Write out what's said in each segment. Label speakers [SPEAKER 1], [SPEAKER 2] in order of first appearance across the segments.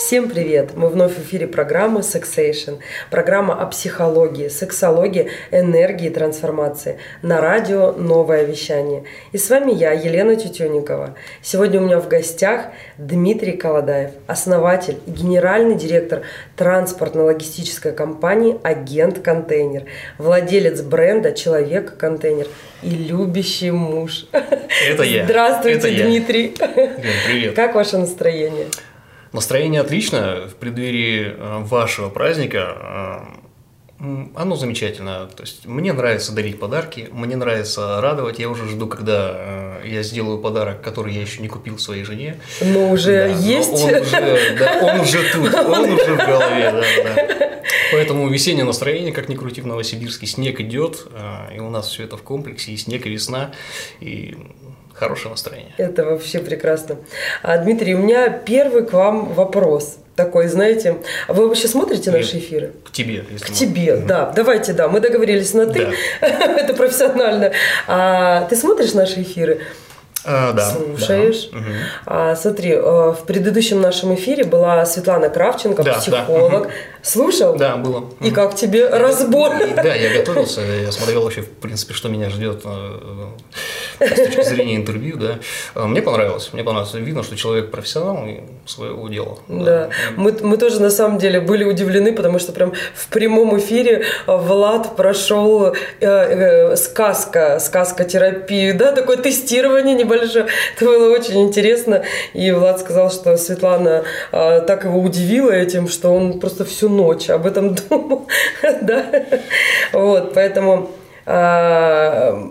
[SPEAKER 1] Всем привет! Мы вновь в эфире программы Sexation. Программа о психологии, сексологии, энергии и трансформации. На радио «Новое вещание». И с вами я, Елена Тютюникова. Сегодня у меня в гостях Дмитрий Колодаев, основатель и генеральный директор транспортно-логистической компании «Агент Контейнер», владелец бренда «Человек Контейнер» и любящий муж.
[SPEAKER 2] Это я.
[SPEAKER 1] Здравствуйте,
[SPEAKER 2] Это я.
[SPEAKER 1] Дмитрий.
[SPEAKER 2] Привет.
[SPEAKER 1] Как ваше настроение?
[SPEAKER 2] Настроение отлично. В преддверии э, вашего праздника э, оно замечательно. То есть мне нравится дарить подарки, мне нравится радовать. Я уже жду, когда э, я сделаю подарок, который я еще не купил своей жене.
[SPEAKER 1] Но уже
[SPEAKER 2] Да, но
[SPEAKER 1] есть?
[SPEAKER 2] Он уже, да, он уже тут, он уже в голове, да, да. Поэтому весеннее настроение, как ни крути в Новосибирске, снег идет, э, и у нас все это в комплексе, и снег, и весна, и хорошее настроение.
[SPEAKER 1] Это вообще прекрасно. А, Дмитрий, у меня первый к вам вопрос. Такой, знаете, вы вообще смотрите наши эфиры?
[SPEAKER 2] К тебе, если
[SPEAKER 1] К
[SPEAKER 2] можно.
[SPEAKER 1] тебе, да. Давайте, да. Мы договорились на ты. Это профессионально. А, ты смотришь наши эфиры?
[SPEAKER 2] А, да.
[SPEAKER 1] Слушаешь?
[SPEAKER 2] да.
[SPEAKER 1] А, смотри, э, в предыдущем нашем эфире была Светлана Кравченко,
[SPEAKER 2] Да, да.
[SPEAKER 1] психолог. Слушал?
[SPEAKER 2] Да, было.
[SPEAKER 1] И как тебе разбор?
[SPEAKER 2] Да, я готовился, я смотрел вообще, в принципе, что меня ждет э, с точки зрения интервью, да. Э, Мне понравилось, мне понравилось. Видно, что человек профессионал и своего дела.
[SPEAKER 1] Да, мы, мы тоже на самом деле были удивлены, потому что прям в прямом эфире э, Влад прошел э, э, сказка, сказка терапию, да, такое тестирование небольшое. Это было очень интересно. И Влад сказал, что Светлана э, так его удивила этим, что он просто всю ночь об этом думал. Да, вот, поэтому э,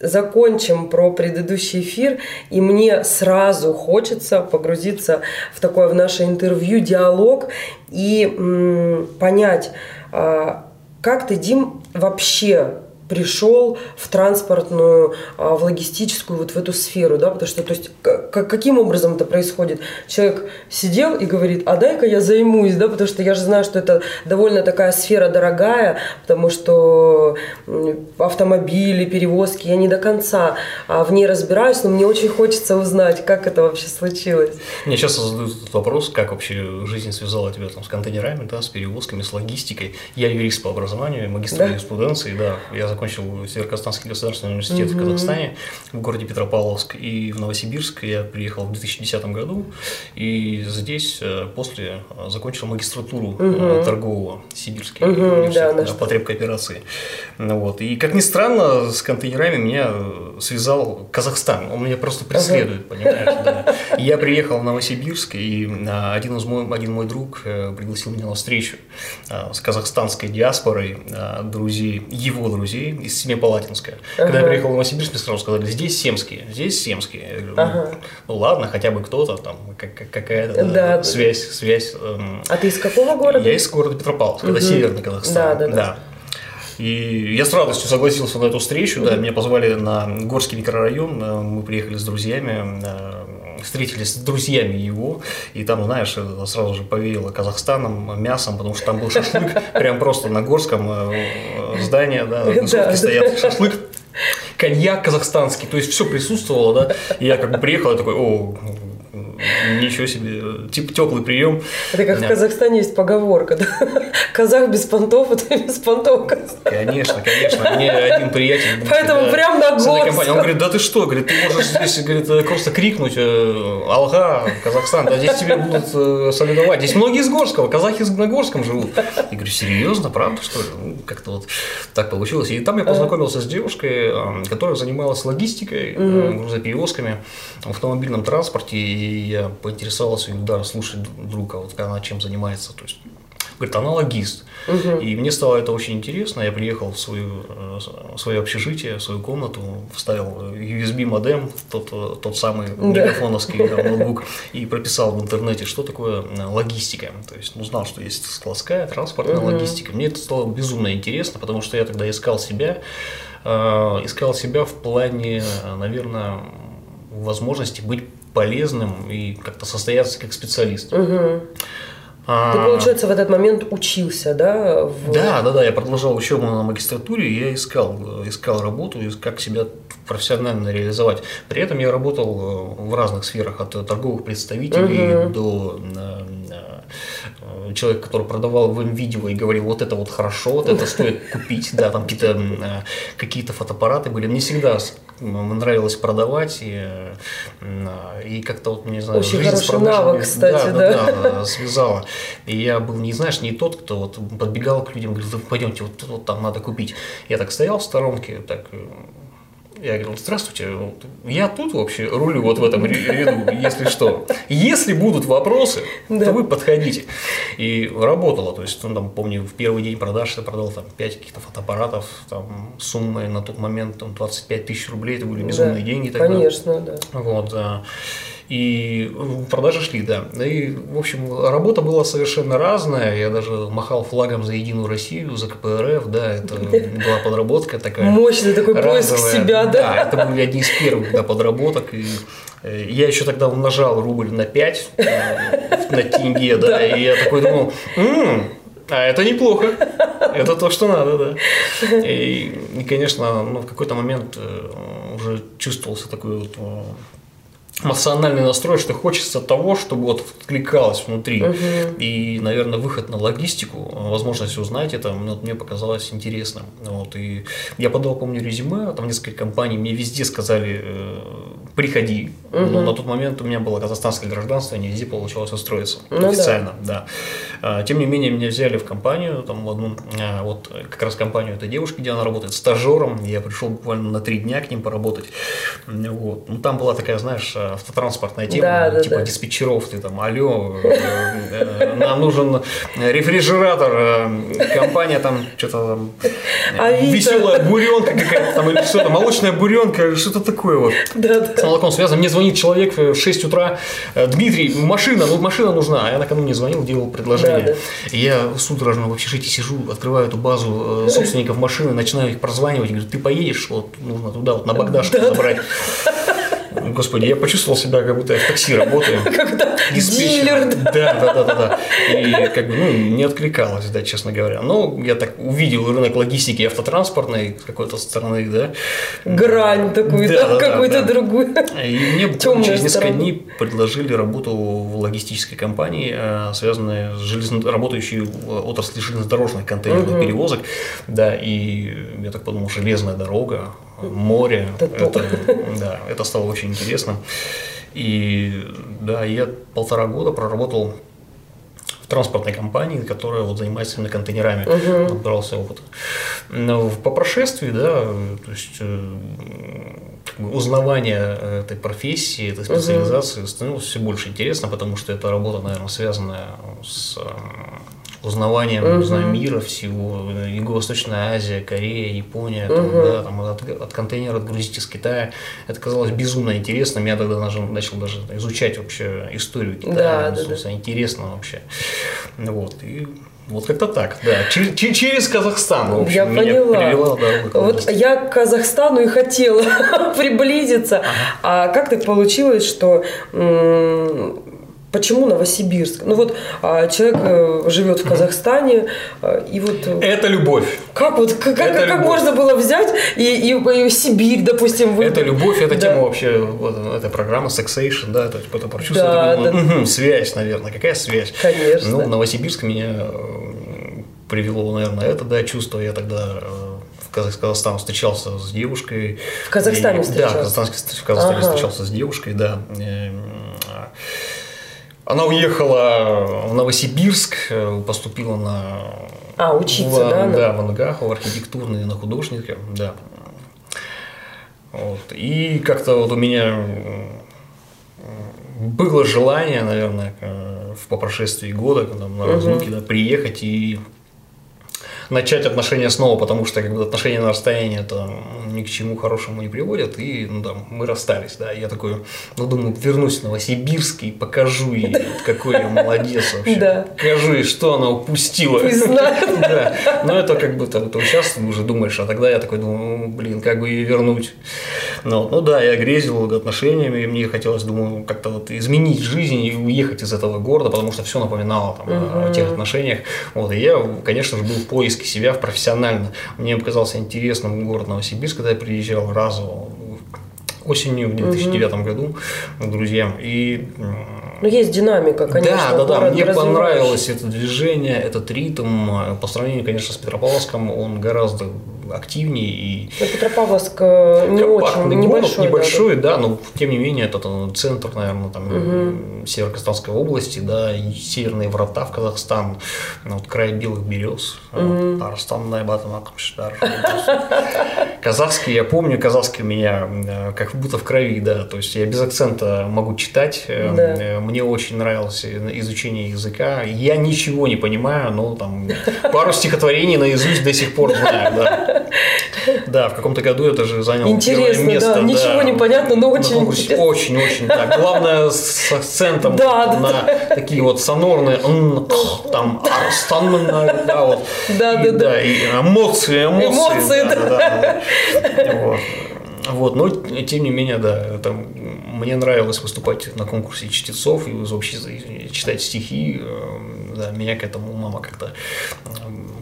[SPEAKER 1] закончим про предыдущий эфир, и мне сразу хочется погрузиться в такое в наше интервью, диалог и понять, а, как ты, Дим, вообще пришел в транспортную, а, в логистическую, вот в эту сферу, да, потому что, то есть, каким образом это происходит? Человек сидел и говорит, а дай-ка я займусь, да, потому что я же знаю, что это довольно такая сфера дорогая, потому что автомобили, перевозки, я не до конца а, в ней разбираюсь, но мне очень хочется узнать, как это вообще случилось.
[SPEAKER 2] Мне часто задают этот вопрос, как вообще жизнь связала тебя там, с контейнерами, да, с перевозками, с логистикой. Я юрист по образованию, магистр
[SPEAKER 1] Да?
[SPEAKER 2] юриспруденции, да. Я закончил Северо-Казахстанский государственный университет в Казахстане, в городе Петропавловск. И в Новосибирск я приехал в 2010 году. И здесь э, после э, закончил магистратуру э, торгового Сибирский
[SPEAKER 1] Мгм,
[SPEAKER 2] университет
[SPEAKER 1] да,
[SPEAKER 2] по кооперации. Ну Вот. И как ни странно, с контейнерами меня связал Казахстан. Он меня просто преследует, понимаешь? да. Я приехал в Новосибирск, и а, один, из мой, один мой друг пригласил меня на встречу с казахстанской диаспорой друзей, его друзей из Семипалатинска. Когда я
[SPEAKER 1] Ага.
[SPEAKER 2] приехал в Новосибирск, мне сразу сказали, здесь семские, здесь семские. Я говорю, ну,
[SPEAKER 1] Ага.
[SPEAKER 2] ну ладно, хотя бы кто-то там, как- как- какая-то
[SPEAKER 1] Да,
[SPEAKER 2] да,
[SPEAKER 1] да.
[SPEAKER 2] связь, связь. эм,
[SPEAKER 1] А ты из какого города?
[SPEAKER 2] я из города Петропавловск, это
[SPEAKER 1] Мгм.
[SPEAKER 2] северный Казахстан.
[SPEAKER 1] Да, да, да.
[SPEAKER 2] И я с радостью согласился на эту встречу. Да, меня позвали на Горский микрорайон. э, Мы приехали с друзьями, э, встретились с друзьями его. И там, знаешь, это сразу же повеяло Казахстаном, мясом, потому что там был шашлык прям просто на Горском здании, да, высотки стоят, шашлык коньяк казахстанский, то есть все присутствовало, да. И я как бы приехал, я такой, о, ничего себе, типа теплый прием.
[SPEAKER 1] Это как в
[SPEAKER 2] Да.
[SPEAKER 1] Казахстане есть поговорка, да? Казах без понтов, это без понтов.
[SPEAKER 2] Конечно, конечно. Мне один приятель.
[SPEAKER 1] Поэтому прям на
[SPEAKER 2] компанией, Он говорит, да ты что, говорит, ты можешь здесь говорит, просто крикнуть э, Алга, Казахстан, да здесь тебе будут э, солидовать. Здесь многие из Горского, казахи на Горском живут. Я говорю, серьезно, правда, что ли? Ну, как-то вот так получилось. И там я познакомился с девушкой, э, которая занималась логистикой, грузоперевозками в автомобильном транспорте. И я поинтересовался, говорю, да, слушай, друг, а вот она чем занимается? То есть Говорит, она логист. И мне стало это очень интересно. Я приехал в, свою, э, в свое общежитие, в свою комнату, вставил USB-модем, тот, э, тот самый мегафоновский да, ноутбук, и прописал в интернете, что такое э, логистика. То есть узнал, что есть складская, транспортная логистика. Мне это стало безумно интересно, потому что я тогда искал себя, э, искал себя в плане, э, наверное, возможности быть полезным и как-то состояться как специалист.
[SPEAKER 1] Ты, получается, в этот момент учился, да? В...
[SPEAKER 2] Да, да, да, я продолжал учебу на магистратуре, и я искал, искал работу, как себя профессионально реализовать. При этом я работал в разных сферах, от торговых представителей угу. до человек, который продавал в видео и говорил, вот это вот хорошо, вот это стоит купить, да, там какие-то какие фотоаппараты были. Мне всегда нравилось продавать, и, и как-то вот, не знаю,
[SPEAKER 1] Очень жизнь с навык, кстати,
[SPEAKER 2] да, да. Да, да, связала. И я был, не знаешь, не тот, кто вот подбегал к людям, говорил, пойдемте, вот, вот там надо купить. Я так стоял в сторонке, так я говорил, здравствуйте, я тут вообще рулю вот в этом ряду, если что. Если будут вопросы, да. то вы подходите. И работало, то есть, ну, там, помню, в первый день продаж я продал там 5 каких-то фотоаппаратов, там, суммой на тот момент там, 25 тысяч рублей, это были безумные да, деньги.
[SPEAKER 1] Тогда. Конечно, да.
[SPEAKER 2] Вот, да. И продажи шли, да. И, в общем, работа была совершенно разная. Я даже махал флагом за Единую Россию, за КПРФ, да, это была подработка такая.
[SPEAKER 1] Мощный такой разовая. поиск себя, да?
[SPEAKER 2] Да, это были одни из первых да, подработок. И э, я еще тогда умножал рубль на 5 э, на тенге, да, и я такой думал, м-м, а это неплохо. Это то, что надо, да. И, и конечно, ну, в какой-то момент э, уже чувствовался такой вот эмоциональный настрой, что хочется того, чтобы вот откликалось внутри. Угу. И, наверное, выход на логистику, возможность узнать это, ну, мне показалось интересным. Вот, и я подал, помню, резюме, там несколько компаний, мне везде сказали, э, приходи. Угу. Но на тот момент у меня было казахстанское гражданство, не везде получалось устроиться ну, официально. Да. Да. Тем не менее, меня взяли в компанию, там, в одну, а, вот как раз компанию этой девушки, где она работает, стажером. Я пришел буквально на три дня к ним поработать. Вот. Ну, там была такая, знаешь, автотранспортная тема, да, типа да. диспетчеров, ты там, алло, э, э, нам нужен рефрижератор, э, компания там, что-то там, веселая буренка какая-то там, или что-то, молочная буренка, что-то такое вот. С молоком связано. Мне звонит человек в 6 утра, Дмитрий, машина, ну машина нужна. А я накануне звонил, делал предложение. Да, да. Я судорожно в общежитии сижу, открываю эту базу собственников машины, начинаю их прозванивать, говорю, ты поедешь, вот нужно туда, вот на Багдашку забрать. Господи, я почувствовал себя, как будто я в такси работаю.
[SPEAKER 1] Как дилер.
[SPEAKER 2] Да, да, да, да, да. И как бы, ну, не откликалось, да, честно говоря. Но я так увидел рынок логистики автотранспортной с какой-то стороны, да.
[SPEAKER 1] Грань такую, да, да, какую-то да. другую.
[SPEAKER 2] И мне через несколько дней предложили работу в логистической компании, э, связанной с железно... работающей в отрасли железнодорожных контейнерных угу. перевозок. Да, и я так подумал, железная дорога, море. Это, да, это стало очень интересно. И да, я полтора года проработал в транспортной компании, которая вот занимается именно контейнерами, угу. набрался опыта. Но по прошествии, да, то есть э, как бы узнавание этой профессии, этой специализации угу. становилось все больше интересно, потому что эта работа, наверное, связанная с узнаванием угу. знаю, мира всего, Юго-Восточная Азия, Корея, Япония, угу. там, да, там, от, от контейнера отгрузить из Китая. Это казалось безумно интересным. Я тогда начал, начал даже изучать вообще историю Китая. Да, да, да. Интересно вообще. Вот. И вот как-то так, да. Через, через Казахстан, в общем,
[SPEAKER 1] я меня поняла. привела дорога Вот я к Казахстану и хотела приблизиться. Ага. А как так получилось, что Почему Новосибирск? Ну вот а, человек э, живет в Казахстане, э, и вот...
[SPEAKER 2] Э, это любовь.
[SPEAKER 1] Как вот, как, это как можно было взять и, и, и Сибирь, допустим,
[SPEAKER 2] выбрать? Это любовь, это да. тема вообще, вот, эта программа Sexation, да, это это прочувствовать, да, да. Угу, связь, наверное, какая связь?
[SPEAKER 1] Конечно.
[SPEAKER 2] Ну, Новосибирск меня привело, наверное, это, да, чувство, я тогда в Казахстане встречался с девушкой.
[SPEAKER 1] В Казахстане
[SPEAKER 2] и,
[SPEAKER 1] встречался?
[SPEAKER 2] Да, в Казахстане, в Казахстане ага. встречался с девушкой, да. Она уехала в Новосибирск, э, поступила на...
[SPEAKER 1] А, учиться,
[SPEAKER 2] в,
[SPEAKER 1] да?
[SPEAKER 2] Да, в НГАХ, в архитектурный, на художника, да. Вот. И как-то вот у меня было желание, наверное, по прошествии года, когда на разлуки, да, приехать и начать отношения снова, потому что как бы отношения на расстоянии это ни к чему хорошему не приводят, и ну, да, мы расстались, да, я такой, ну думаю, вернусь в Новосибирск и покажу ей, какой я молодец вообще,
[SPEAKER 1] Да.
[SPEAKER 2] покажу ей, что она упустила. Да, но это как бы там, сейчас уже думаешь, а тогда я такой думаю, ну, блин, как бы ее вернуть. Ну, ну да, я грезил отношениями, и мне хотелось, думаю, как-то вот изменить жизнь и уехать из этого города, потому что все напоминало там, о тех отношениях. Вот, и я, конечно же, был в поиске себя профессионально. Мне показался интересным город Новосибирск, когда я приезжал разово осенью в 2009 году к друзьям. И
[SPEAKER 1] Ну, есть динамика, конечно.
[SPEAKER 2] да, да, да, мне понравилось это движение, этот ритм. По сравнению, конечно, с Петропавловском, он гораздо активнее и
[SPEAKER 1] Петропавловск э, не очень, небольшой.
[SPEAKER 2] город,
[SPEAKER 1] да,
[SPEAKER 2] небольшой, да, но тем не менее это там, центр, наверное, там Северо-Казахстанской области, да, и северные врата в Казахстан, ну, вот край белых берез, Акмшдар. Казахский, я помню, казахский у меня э, как будто в крови, да, то есть я без акцента могу читать,
[SPEAKER 1] Да.
[SPEAKER 2] э, мне очень нравилось изучение языка, я ничего не понимаю, но там пару стихотворений наизусть до сих пор знаю, да. Да, в каком-то году это же занял
[SPEAKER 1] Интересно,
[SPEAKER 2] первое место.
[SPEAKER 1] да, ничего не понятно, но очень
[SPEAKER 2] конкурсе.
[SPEAKER 1] интересно.
[SPEAKER 2] Очень, очень, да. Главное с акцентом на такие вот сонорные, там, арстанная, да, вот.
[SPEAKER 1] Да, да, да.
[SPEAKER 2] и эмоции, эмоции.
[SPEAKER 1] Эмоции,
[SPEAKER 2] да. Вот. Вот, но тем не менее, да, это, мне нравилось выступать на конкурсе чтецов и вообще читать стихи. э, Да, меня к этому мама как-то э,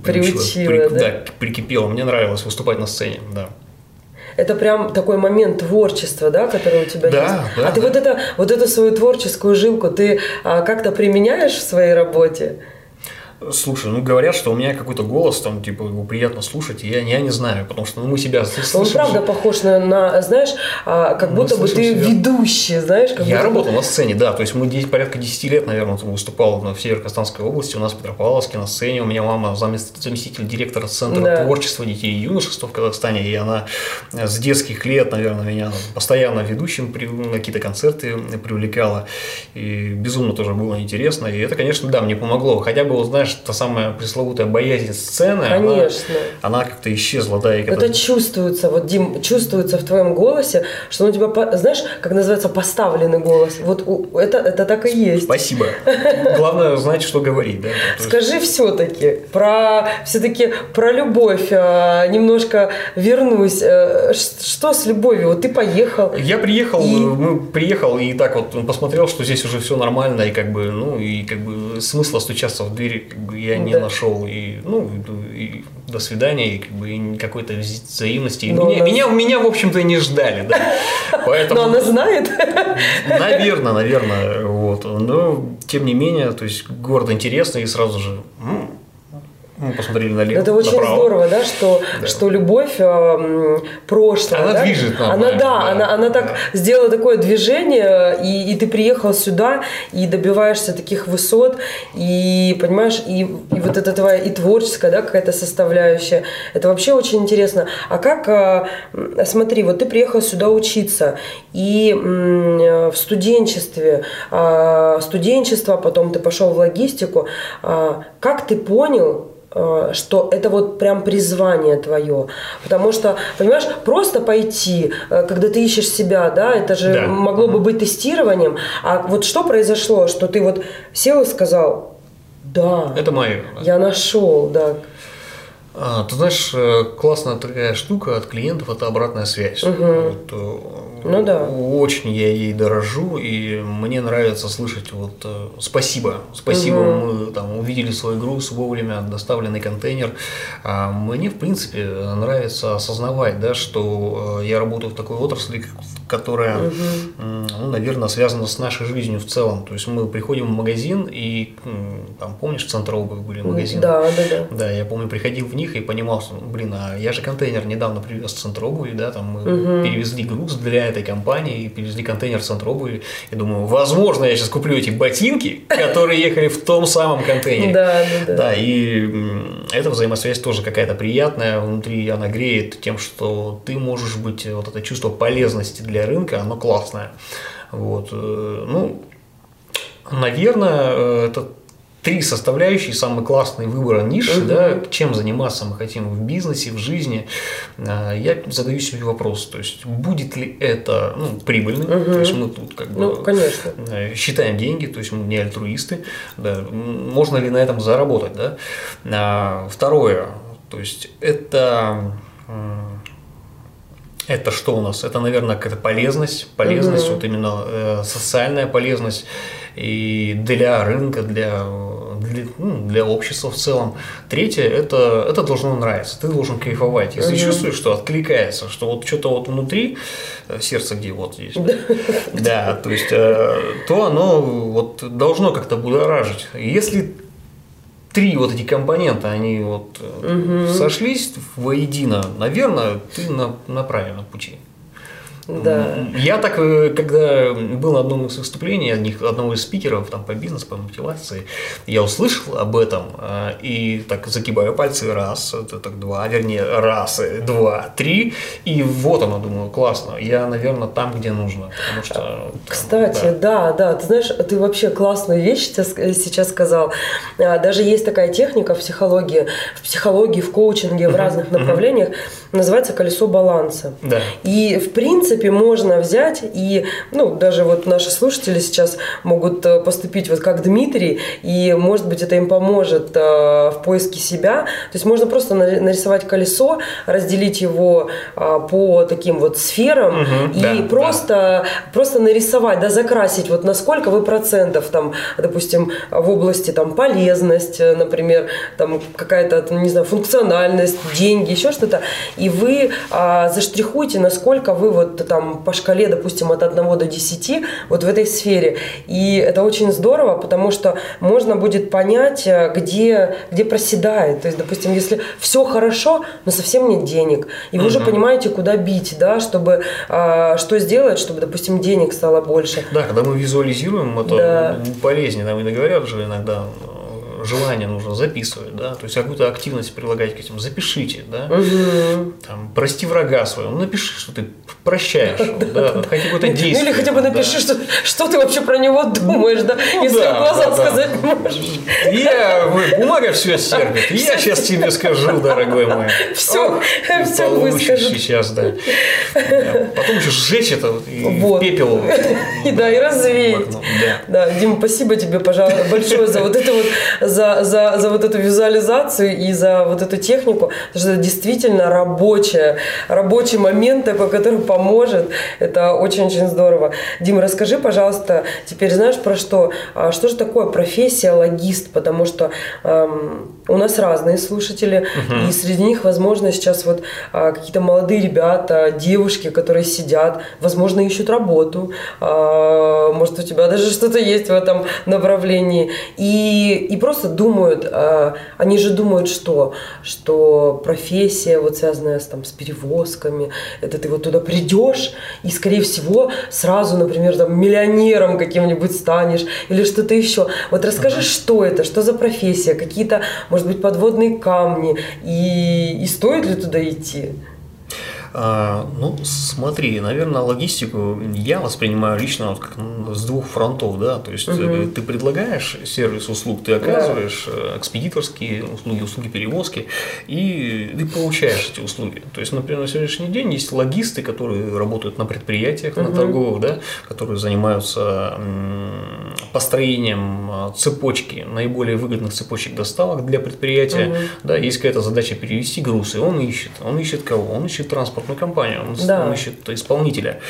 [SPEAKER 1] Приучила, да?
[SPEAKER 2] да, прикипела. Мне нравилось выступать на сцене, да.
[SPEAKER 1] Это прям такой момент творчества, да, который у тебя
[SPEAKER 2] Да,
[SPEAKER 1] есть.
[SPEAKER 2] да,
[SPEAKER 1] а ты
[SPEAKER 2] да.
[SPEAKER 1] вот это, вот эту свою творческую жилку ты а, как-то применяешь в своей работе?
[SPEAKER 2] Слушай, ну говорят, что у меня какой-то голос, там, типа, его приятно слушать, и я, я не знаю, потому что ну, мы себя слышим.
[SPEAKER 1] Он правда похож на, на, знаешь, а, как
[SPEAKER 2] Мы
[SPEAKER 1] будто бы ты
[SPEAKER 2] себя.
[SPEAKER 1] ведущий, знаешь, как
[SPEAKER 2] Я
[SPEAKER 1] будто
[SPEAKER 2] работал на сцене, да, то есть мы 10, порядка 10 лет, наверное, выступал в Северо-Казахстанской области, у нас в Петропавловске на сцене, у меня мама замес- заместитель директора Центра
[SPEAKER 1] Да.
[SPEAKER 2] творчества детей и юношества в Казахстане, и она с детских лет, наверное, меня постоянно ведущим при- на какие-то концерты привлекала, и безумно тоже было интересно, и это, конечно, да, мне помогло, хотя бы, вот, знаешь, та самая пресловутая боязнь сцены, она-
[SPEAKER 1] Конечно.
[SPEAKER 2] она, как-то исчезла, да, и когда...
[SPEAKER 1] Это чувствуется, вот, Дим, чувствуется в твоем голосе, что он у тебя, знаешь, как называется, поставленный голос. Вот у- это, это так и есть.
[SPEAKER 2] Спасибо. Главное знать, что говорить, да. то есть-
[SPEAKER 1] Скажи все-таки про все-таки про любовь. а, немножко вернусь. Э, Что с любовью? Вот ты поехал.
[SPEAKER 2] Я приехал,
[SPEAKER 1] И-
[SPEAKER 2] мы приехал и так вот посмотрел, что здесь уже все нормально и как бы, ну и как бы смысла стучаться в дверь как бы я не
[SPEAKER 1] Да.
[SPEAKER 2] нашел и ну и до свидания и как бы и какой-то вза- взаимности. И
[SPEAKER 1] Но
[SPEAKER 2] меня,
[SPEAKER 1] она-
[SPEAKER 2] меня меня в общем-то не ждали, да. Поэтому
[SPEAKER 1] Но она знает.
[SPEAKER 2] Наверное, наверное, вот. Но тем не менее, то есть город интересный и сразу же мы посмотрели налево,
[SPEAKER 1] Это очень
[SPEAKER 2] направо.
[SPEAKER 1] здорово, да, что,
[SPEAKER 2] Да.
[SPEAKER 1] что любовь м, прошлого.
[SPEAKER 2] Она
[SPEAKER 1] да?
[SPEAKER 2] движет нам,
[SPEAKER 1] Она, да,
[SPEAKER 2] да.
[SPEAKER 1] она, она так
[SPEAKER 2] Да.
[SPEAKER 1] сделала такое движение, и, и ты приехал сюда, и добиваешься таких высот, и понимаешь, и, и вот это твоя и творческая, да, какая-то составляющая. Это вообще очень интересно. А как, м, смотри, вот ты приехал сюда учиться, и э, в студенчестве, а, студенчество, потом ты пошел в логистику, а, как ты понял, э, что это вот прям призвание твое. Потому что, понимаешь, просто пойти, э, когда ты ищешь себя, да, это же
[SPEAKER 2] Да.
[SPEAKER 1] могло бы быть тестированием. А вот что произошло, что ты вот сел и сказал, да,
[SPEAKER 2] Это мое.
[SPEAKER 1] я нашел, да.
[SPEAKER 2] А, ты знаешь, э, классная такая штука от клиентов это обратная связь. Вот, э,
[SPEAKER 1] Ну да.
[SPEAKER 2] Очень я ей дорожу, и мне нравится слышать вот э, спасибо. Спасибо, мы там увидели свой груз вовремя, доставленный контейнер. А мне, в принципе, нравится осознавать, да, что я работаю в такой отрасли, которая, м, ну, наверное, связана с нашей жизнью в целом. То есть мы приходим в магазин, и там, помнишь, в центр обуви были магазины?
[SPEAKER 1] Да, да, да.
[SPEAKER 2] Да, я помню, приходил в них и понимал, что, блин, а я же контейнер недавно привез в центр обуви, да, там мы перевезли груз для этой компании, перевезли контейнер в центр обуви, и думаю, возможно, я сейчас куплю эти ботинки, которые ехали в том самом контейнере.
[SPEAKER 1] Да, да, да.
[SPEAKER 2] Да, и эта взаимосвязь тоже какая-то приятная, внутри она греет тем, что ты можешь быть, вот это чувство полезности для рынка, оно классное. Вот, э, ну, наверное, э, это три составляющие, самый классный выбор ниши, да, чем заниматься мы хотим в бизнесе, в жизни, а, я задаю себе вопрос, то есть будет ли это ну, прибыльным, угу. то есть мы тут как бы
[SPEAKER 1] ну, конечно.
[SPEAKER 2] Э, считаем деньги, то есть мы не альтруисты, да, можно ли на этом заработать, да. А, второе, то есть это это что у нас? Это, наверное, какая-то полезность, полезность, угу. вот именно э, социальная полезность и для рынка, для, для, ну, для общества в целом. Третье это, это должно нравиться, ты должен кайфовать. Если угу. чувствуешь, что откликается, что вот что-то вот внутри, э, сердце где вот здесь, да, то есть, э, то оно вот должно как-то будоражить. Если три вот эти компонента, они вот угу. сошлись воедино, наверное, ты на, на правильном пути.
[SPEAKER 1] Да.
[SPEAKER 2] Я так, э, когда был на одном из выступлений одних, одного из спикеров там, по бизнесу, по мотивации, я услышал об этом э, и так загибаю пальцы, раз, это так два, вернее, раз, э, два, три, и вот оно, думаю, классно, я, наверное, там, где нужно, потому что... Там,
[SPEAKER 1] Кстати, да. да, да, ты знаешь, ты вообще классную вещь сейчас сказал, а, даже есть такая техника в психологии, в психологии, в коучинге, в разных направлениях, называется колесо баланса.
[SPEAKER 2] Да.
[SPEAKER 1] И, в принципе, принципе, можно взять и, ну, даже вот наши слушатели сейчас могут э, поступить вот как Дмитрий, и, может быть, это им поможет э, в поиске себя. То есть можно просто нарисовать колесо, разделить его э, по таким вот сферам угу, и да, просто, да. просто нарисовать, да, закрасить вот на сколько вы процентов там, допустим, в области там полезность, например, там какая-то, не знаю, функциональность, деньги, еще что-то, и вы а, заштрихуете, насколько вы вот там по шкале, допустим, от 1 до 10 вот в этой сфере. И это очень здорово, потому что можно будет понять, э, где, где проседает. То есть, допустим, если все хорошо, но совсем нет денег, и вы угу. уже понимаете, куда бить, да, чтобы а, что сделать, чтобы, допустим, денег стало больше.
[SPEAKER 2] Да, когда мы визуализируем, это да. полезнее. Нам и говорят же иногда, желание нужно записывать, да, то есть какую-то активность прилагать к этим, запишите, да, угу. там, прости врага своего, ну, напиши, что ты прощаешь, да, хотя какое-то действие.
[SPEAKER 1] Или хотя бы напиши, что, что ты вообще про него думаешь, да, ну если в глаза сказать можешь.
[SPEAKER 2] Я, бумага все сердит, я сейчас тебе скажу, дорогой мой.
[SPEAKER 1] Все, все выскажу.
[SPEAKER 2] сейчас, да. Потом еще сжечь это и пепел.
[SPEAKER 1] И да, и развеять. Да, Дима, спасибо тебе, пожалуйста, большое за вот это вот за, за, за вот эту визуализацию и за вот эту технику, потому что это действительно рабочая, рабочий момент такой, который поможет. Это очень-очень здорово. Дим, расскажи, пожалуйста, теперь знаешь про что? А что же такое профессия логист? Потому что эм, у нас разные слушатели, угу. и среди них, возможно, сейчас вот э, какие-то молодые ребята, девушки, которые сидят, возможно, ищут работу, э, может, у тебя даже что-то есть в этом направлении, и, и просто просто думают, а, они же думают, что, что профессия, вот связанная с, там, с перевозками, это ты вот туда придешь и, скорее всего, сразу, например, там, миллионером каким-нибудь станешь или что-то еще. Вот расскажи, uh-huh. что это, что за профессия, какие-то, может быть, подводные камни, и, и стоит ли туда идти?
[SPEAKER 2] А, ну, смотри, наверное, логистику я воспринимаю лично вот как с двух фронтов, да, то есть угу. ты предлагаешь сервис услуг, ты оказываешь да. Э, экспедиторские услуги, услуги перевозки, и ты получаешь эти услуги. То есть, например, на сегодняшний день есть логисты, которые работают на предприятиях, угу. на торговых, да, которые занимаются построением а, цепочки, наиболее выгодных цепочек доставок для предприятия, угу. да, есть какая-то задача перевести груз, и он ищет, он ищет кого? Он ищет транспорт транспортную компанию, он, да. он ищет исполнителя.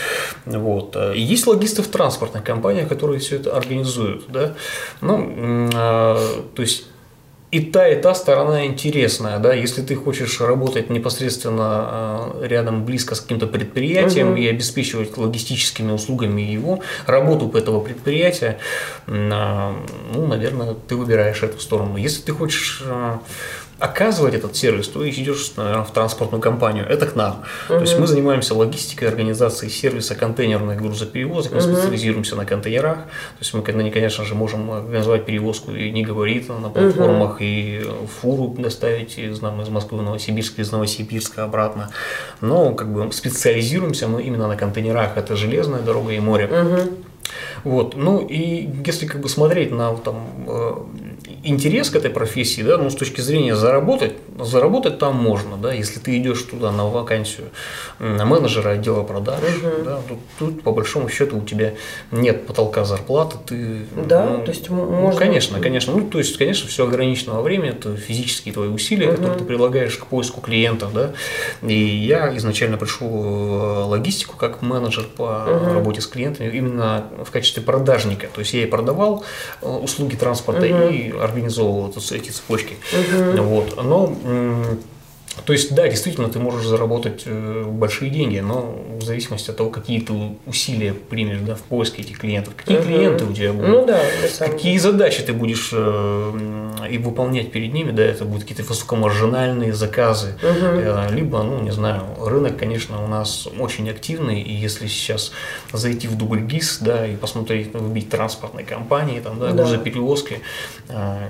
[SPEAKER 2] Вот. И есть логисты в транспортных компаниях, которые все это организуют. Да? Ну, а, то есть и та, и та сторона интересная, да, если ты хочешь работать непосредственно а, рядом, близко с каким-то предприятием угу. и обеспечивать логистическими услугами его работу этого предприятия, а, ну, наверное, ты выбираешь эту сторону. Если ты хочешь оказывать этот сервис, то идешь наверное, в транспортную компанию. Это к нам. Угу. То есть мы занимаемся логистикой, организацией сервиса контейнерных грузоперевозок, мы угу. специализируемся на контейнерах. То есть мы, конечно же, можем организовать перевозку и не говорит на платформах, угу. и фуру доставить из, нам, из Москвы в Новосибирск, из Новосибирска обратно. Но как бы специализируемся мы именно на контейнерах. Это железная дорога и море. Угу. Вот. Ну и если как бы смотреть на там, э, интерес к этой профессии, да, ну, с точки зрения заработать, заработать там можно, да, если ты идешь туда на вакансию на менеджера отдела продаж, угу. да, тут, тут по большому счету у тебя нет потолка зарплаты, ты...
[SPEAKER 1] Да,
[SPEAKER 2] ну,
[SPEAKER 1] то есть
[SPEAKER 2] ну,
[SPEAKER 1] можно...
[SPEAKER 2] конечно, конечно, ну, то есть, конечно, все ограничено во время, это физические твои усилия, угу. которые ты прилагаешь к поиску клиентов, да, и я изначально пришел в логистику как менеджер по угу. работе с клиентами именно в качестве продажника, то есть я и продавал э, услуги транспорта угу. и организовывал эти цепочки. Угу. Вот. Но то есть, да, действительно, ты можешь заработать э, большие деньги, но в зависимости от того, какие ты усилия примешь да, в поиске этих клиентов, какие угу. клиенты у тебя будут,
[SPEAKER 1] ну, да,
[SPEAKER 2] какие задачи ты будешь э, и выполнять перед ними, да, это будут какие-то высокомаржинальные заказы, угу. либо, ну, не знаю, рынок, конечно, у нас очень активный, и если сейчас зайти в дубль ГИС, да, и посмотреть, вбить транспортные компании, там, да, да. грузоперевозки, э,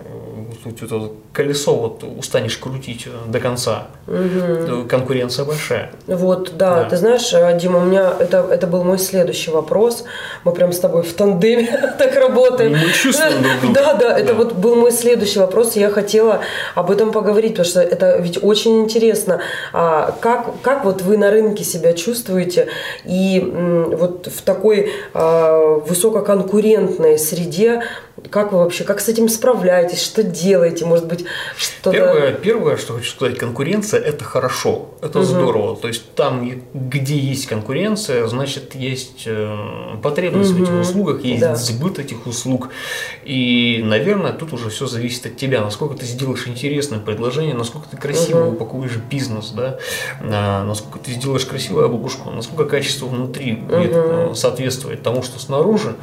[SPEAKER 2] тут это колесо вот устанешь крутить до конца, Угу. Конкуренция большая.
[SPEAKER 1] Вот, да, да. Ты знаешь, э, Дима, у меня это, это был мой следующий вопрос. Мы прям с тобой в тандеме так работаем.
[SPEAKER 2] Мы чувствуем друг друга.
[SPEAKER 1] Да, да, это вот был мой следующий вопрос. Я хотела об этом поговорить, потому что это ведь очень интересно. А как, как вот вы на рынке себя чувствуете и вот в такой а, высококонкурентной среде как вы вообще, как с этим справляетесь, что делаете, может быть, что-то...
[SPEAKER 2] Первое, первое, что хочу сказать, конкуренция – это хорошо, это угу. здорово. То есть там, где есть конкуренция, значит, есть э, потребность угу. в этих услугах, есть да. сбыт этих услуг. И, наверное, тут уже все зависит от тебя, насколько ты сделаешь интересное предложение, насколько ты красиво угу. упакуешь бизнес, да, насколько ты сделаешь красивую обложку, насколько качество внутри будет угу. соответствовать тому, что снаружи.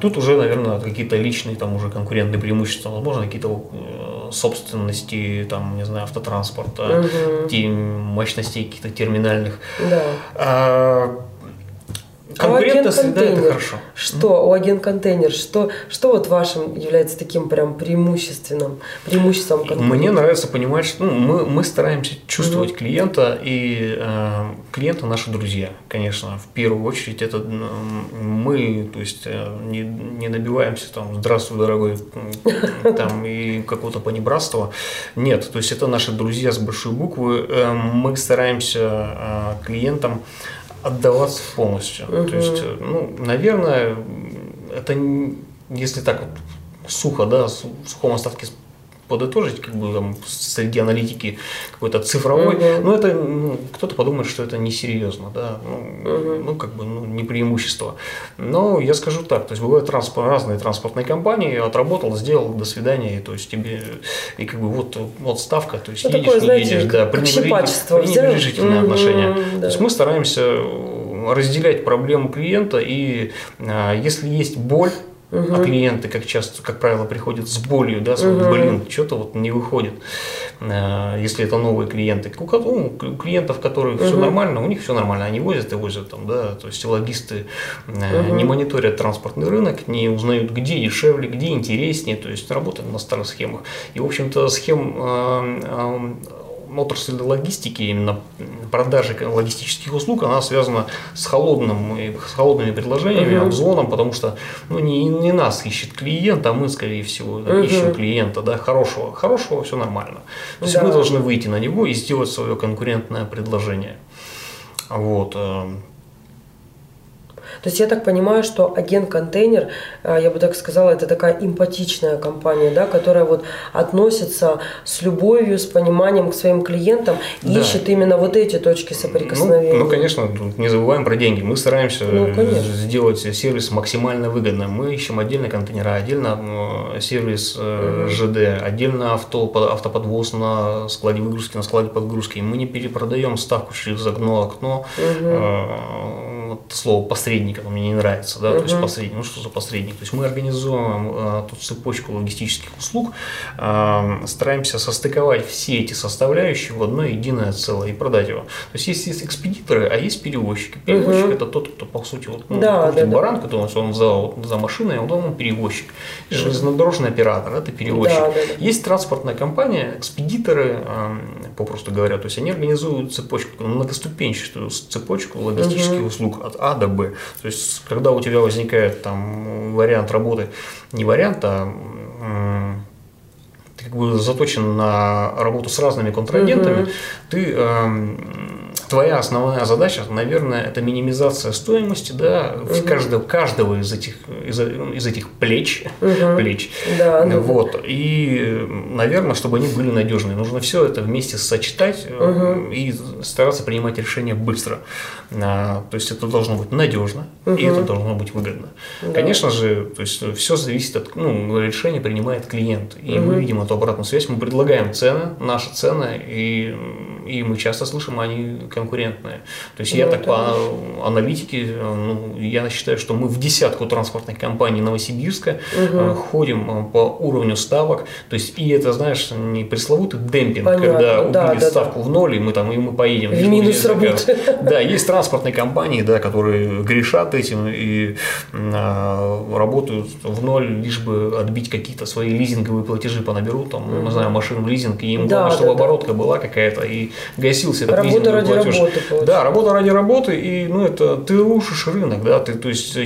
[SPEAKER 2] Тут уже, наверное, какие-то личные там уже конкурентные преимущества, возможно, какие-то э, собственности, там, не знаю, автотранспорта, угу. мощностей каких-то терминальных.
[SPEAKER 1] Да.
[SPEAKER 2] А, Среда – это хорошо.
[SPEAKER 1] Что у агент контейнер? Что, что вот вашим является таким прям преимущественным, преимуществом?
[SPEAKER 2] Мне нравится понимать, что ну, мы, мы стараемся чувствовать угу. клиента, и э, клиенты наши друзья, конечно, в первую очередь. Это мы, то есть э, не, не добиваемся там «здравствуй, дорогой» там, и какого-то понебратства. Нет, то есть это наши друзья с большой буквы. Э, мы стараемся э, клиентам отдаваться полностью. Угу. То есть, ну, наверное, это если так вот сухо, да, в сухом остатке подытожить, как бы там среди аналитики какой-то цифровой, угу. но это ну, кто-то подумает, что это несерьезно, да, ну, угу. ну как бы ну, не преимущество. Но я скажу так, то есть бывают транспорт, разные транспортные компании, отработал, сделал, до свидания, и, то есть тебе и как бы вот вот ставка, то есть
[SPEAKER 1] ну,
[SPEAKER 2] едешь,
[SPEAKER 1] такое,
[SPEAKER 2] не
[SPEAKER 1] знаете,
[SPEAKER 2] едешь, да, пренебрежительное отношение. То есть мы стараемся разделять проблему клиента и а, если есть боль Угу. А клиенты, как часто, как правило, приходят с болью, да, с угу. блин, что-то вот не выходит. Э, если это новые клиенты. У, у клиентов, которые угу. все нормально, у них все нормально, они возят и возят там, да, то есть логисты угу. не мониторят транспортный рынок, не узнают, где дешевле, где интереснее, то есть работают на старых схемах. И, в общем-то, схем э, отрасль логистики, именно продажи логистических услуг, она связана с, холодным, с холодными предложениями, uh-huh. обзвоном, потому что ну, не, не нас ищет клиент, а мы, скорее всего, uh-huh. ищем клиента, да, хорошего. Хорошего все нормально. То есть да. мы должны выйти на него и сделать свое конкурентное предложение. Вот. Э,
[SPEAKER 1] то есть я так понимаю, что агент-контейнер, э, я бы так сказала, это такая эмпатичная компания, да, которая вот относится с любовью, с пониманием к своим клиентам, да. ищет именно вот эти точки соприкосновения.
[SPEAKER 2] Ну, ну конечно, не забываем про деньги. Мы стараемся ну, сделать сервис максимально выгодным. Мы ищем отдельно контейнера, отдельно сервис угу. ЖД, отдельно авто, автоподвоз на складе выгрузки, на складе подгрузки. Мы не перепродаем ставку через окно окно. Угу вот слово посредник, оно мне не нравится, да, uh-huh. то есть посредник, ну что за посредник? То есть мы организуем э, тут цепочку логистических услуг, э, стараемся состыковать все эти составляющие в одно единое целое и продать его. То есть есть, есть экспедиторы, а есть перевозчики. Перевозчик uh-huh. это тот, кто по сути вот, ну, да, да, баран, да. который он за, вот, за машиной, он, он перевозчик. Железнодорожный оператор это перевозчик. Да, да, да. Есть транспортная компания, экспедиторы, э, попросту говоря, то есть они организуют цепочку, многоступенчатую цепочку логистических uh-huh. услуг от А до Б. То есть, когда у тебя возникает там вариант работы, не вариант, а ты как бы заточен на работу с разными контрагентами, угу. ты эм, твоя основная задача, наверное, это минимизация стоимости, да, угу. каждого, каждого из этих, из, из этих плеч, угу. плеч.
[SPEAKER 1] Да, ну,
[SPEAKER 2] вот. И, наверное, чтобы они были надежные. Нужно все это вместе сочетать угу. и стараться принимать решения быстро. А, то есть это должно быть надежно, угу. и это должно быть выгодно. Да. Конечно же, то есть все зависит от, ну, решения принимает клиент. И угу. мы видим эту обратную связь, мы предлагаем цены, наши цены, и, и мы часто слышим, они конкурентные. То есть ну, я так по аналитике, ну, я считаю, что мы в десятку транспортных компаний Новосибирска угу. ходим э, по уровню ставок. То есть и это, знаешь, не пресловутый демпинг, Понятно. когда убили да, да, ставку да. в ноль, и мы там и мы поедем.
[SPEAKER 1] В минус работы.
[SPEAKER 2] Да, есть транспортные компании, да, которые грешат этим и а, работают в ноль, лишь бы отбить какие-то свои лизинговые платежи понаберут, там, mm-hmm. не знаю, машину в лизинг, и им да, главное, чтобы да, оборотка да. была какая-то, и гасился этот
[SPEAKER 1] работа лизинговый ради платеж. Работы,
[SPEAKER 2] да, работа ради работы, и ну, это ты рушишь рынок, да, ты, то есть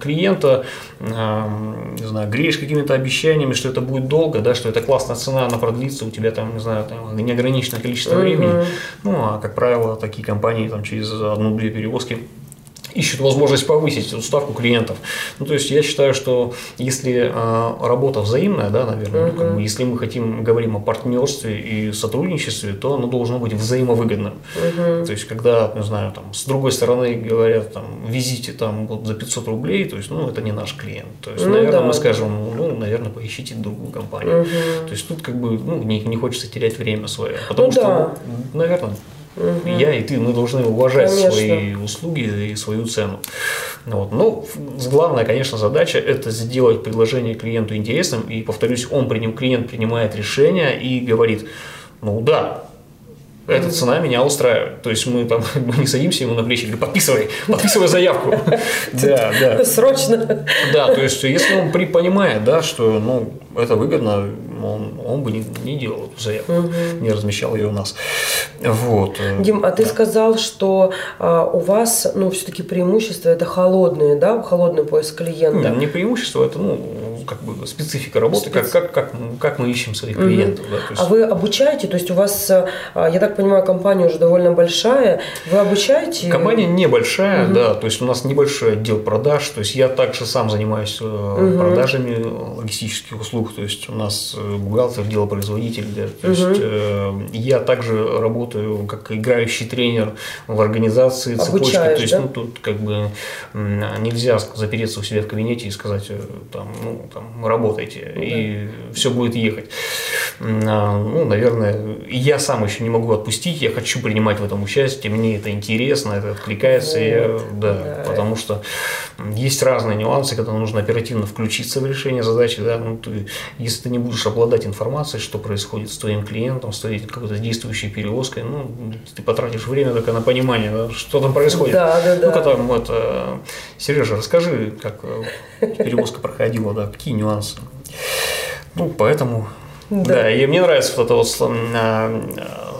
[SPEAKER 2] клиента, не знаю, греешь какими-то обещаниями, что это будет долго, да, что это классная цена, она продлится, у тебя там, не знаю, там неограниченное количество времени. Ну, а как правило, такие компании там через одну-две перевозки ищут возможность повысить ставку клиентов. Ну, то есть я считаю, что если э, работа взаимная, да, наверное, uh-huh. ну, как бы, если мы хотим говорим о партнерстве и сотрудничестве, то оно должно быть взаимовыгодным. Uh-huh. То есть когда, не знаю, там с другой стороны говорят, там, везите там вот за 500 рублей, то есть, ну, это не наш клиент. То есть, ну, наверное, да. мы скажем, ну, наверное, поищите другую компанию. Uh-huh. То есть тут как бы, ну, не, не хочется терять время свое, потому ну, что, да. наверное, Угу. Я и ты, мы должны уважать конечно. свои услуги и свою цену. Вот. Но главная, конечно, задача – это сделать предложение клиенту интересным. И, повторюсь, он приним, клиент принимает решение и говорит, ну да, эта цена меня устраивает. То есть мы там мы не садимся ему на плечи говорим, подписывай, подписывай заявку. Да, да.
[SPEAKER 1] Срочно.
[SPEAKER 2] Да, то есть если он понимает, да, что ну, это выгодно, он, он бы не, не делал эту заявку, угу. не размещал ее у нас. Вот.
[SPEAKER 1] Дим, а ты да. сказал, что а, у вас, ну, все-таки преимущество это холодные, да, холодный поиск клиента?
[SPEAKER 2] Не, не преимущество, это, ну, как бы специфика работы, Специ... как, как, как, как мы ищем своих клиентов. Угу. Да,
[SPEAKER 1] есть... А вы обучаете, то есть у вас, а, я так понимаю, компания уже довольно большая, вы обучаете?
[SPEAKER 2] Компания небольшая, угу. да, то есть у нас небольшой отдел продаж, то есть я также сам занимаюсь угу. продажами логистических услуг, то есть у нас э, бухгалтер, делопроизводитель, да, то угу. есть э, я также работаю как играющий тренер в организации цепочки, то есть да? ну тут как бы нельзя запереться у себя в кабинете и сказать там, ну, там работайте, ну, и да. все будет ехать. А, ну, наверное, я сам еще не могу отпустить, я хочу принимать в этом участие, мне это интересно, это откликается, вот. я, да, да, потому что есть разные нюансы, когда нужно оперативно включиться в решение задачи, да, ну, ты, если ты не будешь обладать информацией, что происходит с твоим клиентом, с твоей какой-то действующей перевозкой, ну, ты потратишь время только на понимание, да, что там происходит.
[SPEAKER 1] Да, да, да.
[SPEAKER 2] Там, это, Сережа, расскажи, как э, перевозка проходила, да, какие нюансы. Ну, поэтому да. да, и мне нравится вот это вот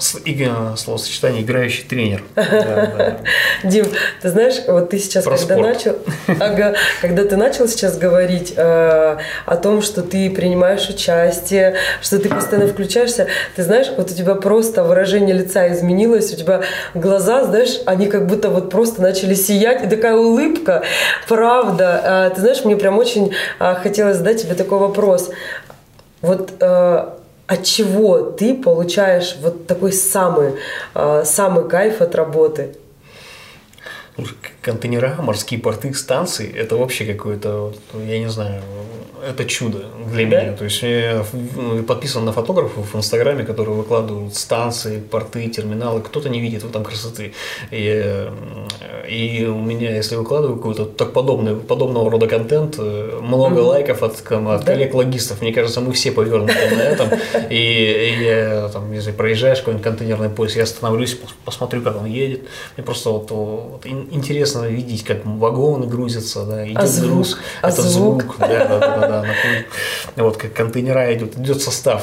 [SPEAKER 2] словосочетание играющий тренер.
[SPEAKER 1] Дим, ты знаешь, вот ты сейчас, когда начал, когда ты начал сейчас говорить э, о том, что ты принимаешь участие, что ты постоянно включаешься, ты знаешь, вот у тебя просто выражение лица изменилось, у тебя глаза, знаешь, они как будто вот просто начали сиять, и такая улыбка, правда. Э, ты знаешь, мне прям очень э, хотелось задать тебе такой вопрос. Вот от чего ты получаешь вот такой самый, э, самый кайф от работы?
[SPEAKER 2] Контейнера, морские порты, станции – это вообще какое-то, я не знаю, это чудо для да? меня. То есть я ну, подписан на фотографов в Инстаграме, которые выкладывают станции, порты, терминалы. Кто-то не видит в этом красоты. И, и у меня, если выкладываю какой-то так подобный, подобного рода контент, э, много mm-hmm. лайков от, от да? коллег-логистов. Мне кажется, мы все повернуты на этом. И, и я, там, если проезжаешь какой-нибудь контейнерный поезд, я остановлюсь, посмотрю, как он едет. Мне просто вот, вот интересно видеть, как вагоны грузятся, да, идет
[SPEAKER 1] а звук?
[SPEAKER 2] груз.
[SPEAKER 1] А
[SPEAKER 2] это
[SPEAKER 1] звук?
[SPEAKER 2] звук да, да, да, да, на Вот как контейнера идет, идет состав.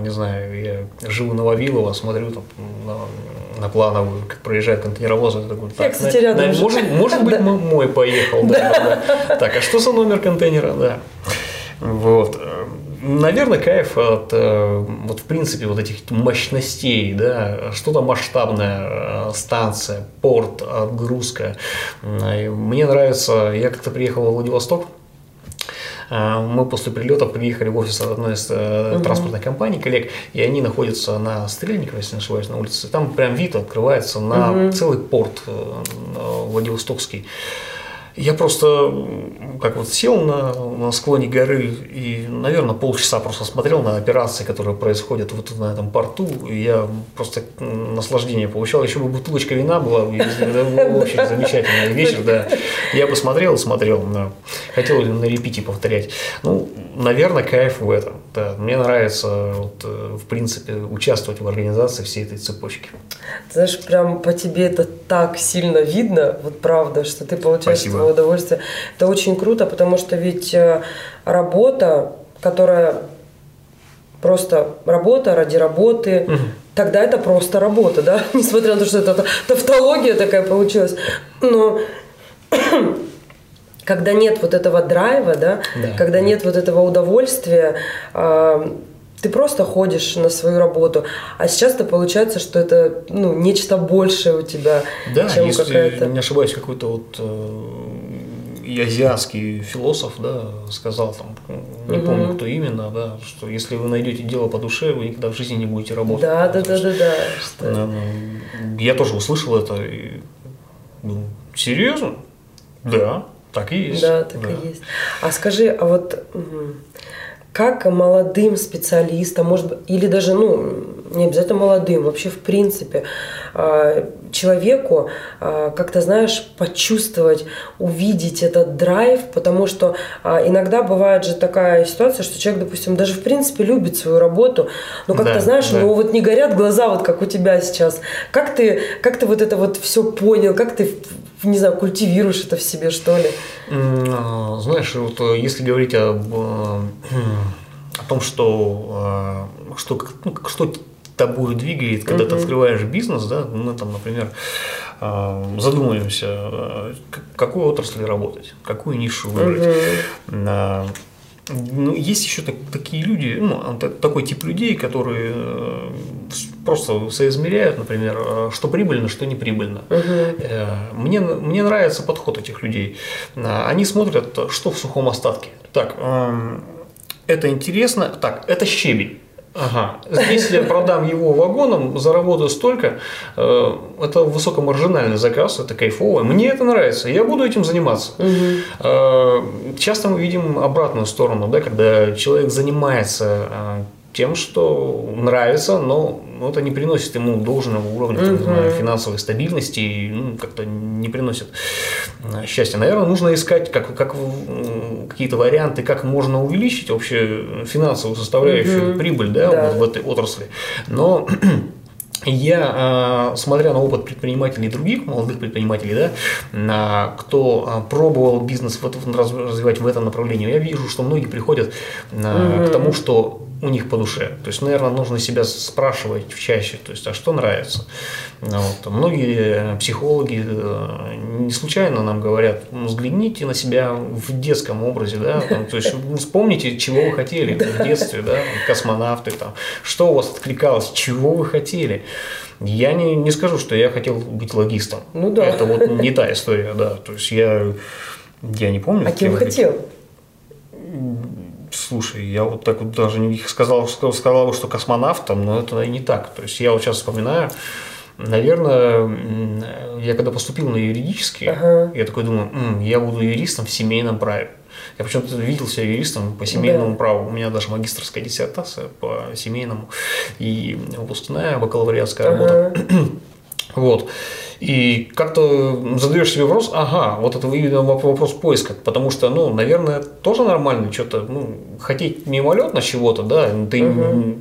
[SPEAKER 2] Не знаю, я живу на Вавилово, смотрю там на, на плановую, как проезжает контейнеровоз. Я, такой,
[SPEAKER 1] так, я кстати, рядом.
[SPEAKER 2] На, может, может быть, мой поехал. Да, да. Так, а что за номер контейнера? Да. Вот. Наверное, кайф от, э, вот в принципе, вот этих мощностей, да, что-то масштабное, э, станция, порт, отгрузка. Мне нравится, я как-то приехал в Владивосток, мы после прилета приехали в офис одной из uh транспортных компаний, коллег, и они находятся на Стрельниково, если не ошибаюсь, на улице. Там прям вид открывается на uh целый порт Владивостокский. Я просто как вот сел на, на склоне горы и, наверное, полчаса просто смотрел на операции, которые происходят вот на этом порту. И я просто наслаждение получал. Еще бы бутылочка вина была, это был очень замечательный вечер, да. Я бы смотрел но хотел на репите повторять. Ну, наверное, кайф в этом. Да. Мне нравится, вот, э, в принципе, участвовать в организации всей этой цепочки.
[SPEAKER 1] Знаешь, прям по тебе это так сильно видно, вот правда, что ты получаешь Спасибо свое удовольствие. Это очень круто, потому что ведь э, работа, которая просто работа ради работы, угу. тогда это просто работа, да, несмотря на то, что это тавтология такая получилась. Но когда нет вот этого драйва, да, да. когда нет вот этого удовольствия, э, ты просто ходишь на свою работу. А сейчас-то получается, что это ну, нечто большее у тебя,
[SPEAKER 2] да, чем какая-то... не ошибаюсь, какой-то вот э, и азиатский философ, да, сказал там, не угу. помню, кто именно, да, что если вы найдете дело по душе, вы никогда в жизни не будете работать.
[SPEAKER 1] Да, да, да, да, да.
[SPEAKER 2] Что... Ну, я тоже услышал это и ну, серьезно? Да, так и есть.
[SPEAKER 1] Да, так да. и есть. А скажи, а вот как молодым специалистам, может быть, или даже, ну, не обязательно молодым, вообще в принципе, а, человеку а, как-то, знаешь, почувствовать, увидеть этот драйв, потому что а, иногда бывает же такая ситуация, что человек, допустим, даже в принципе любит свою работу, но как-то, да, знаешь, да. ну вот не горят глаза, вот как у тебя сейчас. Как ты, как ты вот это вот все понял, как ты не знаю, культивируешь это в себе, что ли?
[SPEAKER 2] Знаешь, вот э, если говорить об, э, о том, что, э, что, ну, что тобой двигает, когда uh ты открываешь бизнес, да, мы там, например, задумаемся, какой отрасли работать, какую нишу выбрать. uh ну, есть еще так, такие люди, ну, такой тип людей, которые э, просто соизмеряют, например, что прибыльно, что не прибыльно. Угу. Мне, мне нравится подход этих людей. Они смотрят, что в сухом остатке. Так, это интересно. Так, это щебень. Ага. Здесь я продам его вагоном, заработаю столько. Э, это высокомаржинальный заказ, это кайфово. Мне это нравится, я буду этим заниматься. Угу. Часто мы видим обратную сторону, да, когда человек занимается э, тем, что нравится, но ну, это не приносит ему должного уровня там, угу. знаю, финансовой стабильности и ну, как-то не приносит э, счастья. Наверное, нужно искать как, как, какие-то варианты, как можно увеличить вообще финансовую составляющую угу. прибыль да, да. Вот в этой отрасли. Но я, а, смотря на опыт предпринимателей других, молодых предпринимателей, да, кто пробовал бизнес развивать в этом направлении, я вижу, что многие приходят угу. к тому, что у них по душе. То есть, наверное, нужно себя спрашивать чаще, то есть, а что нравится. Вот. Многие психологи э, не случайно нам говорят, взгляните на себя в детском образе, да, там, то есть вспомните, чего вы хотели в детстве, да, космонавты, там, что у вас откликалось, чего вы хотели. Я не, не скажу, что я хотел быть логистом. Ну да. Это вот не та история, да. То есть я, я не помню.
[SPEAKER 1] А кем хотел?
[SPEAKER 2] Слушай, я вот так вот даже не сказал, сказал бы, что космонавтом, но это и не так. То есть я вот сейчас вспоминаю, наверное, я когда поступил на юридический, ага. я такой думаю, М, я буду юристом в семейном праве. Я почему-то видел себя юристом по семейному да. праву. У меня даже магистрская диссертация по семейному и выпускная бакалавриатская ага. работа. Вот. И как-то задаешь себе вопрос, ага, вот это именно вопрос поиска, потому что, ну, наверное, тоже нормально что-то, ну, хотеть мимолетно чего-то, да, ты угу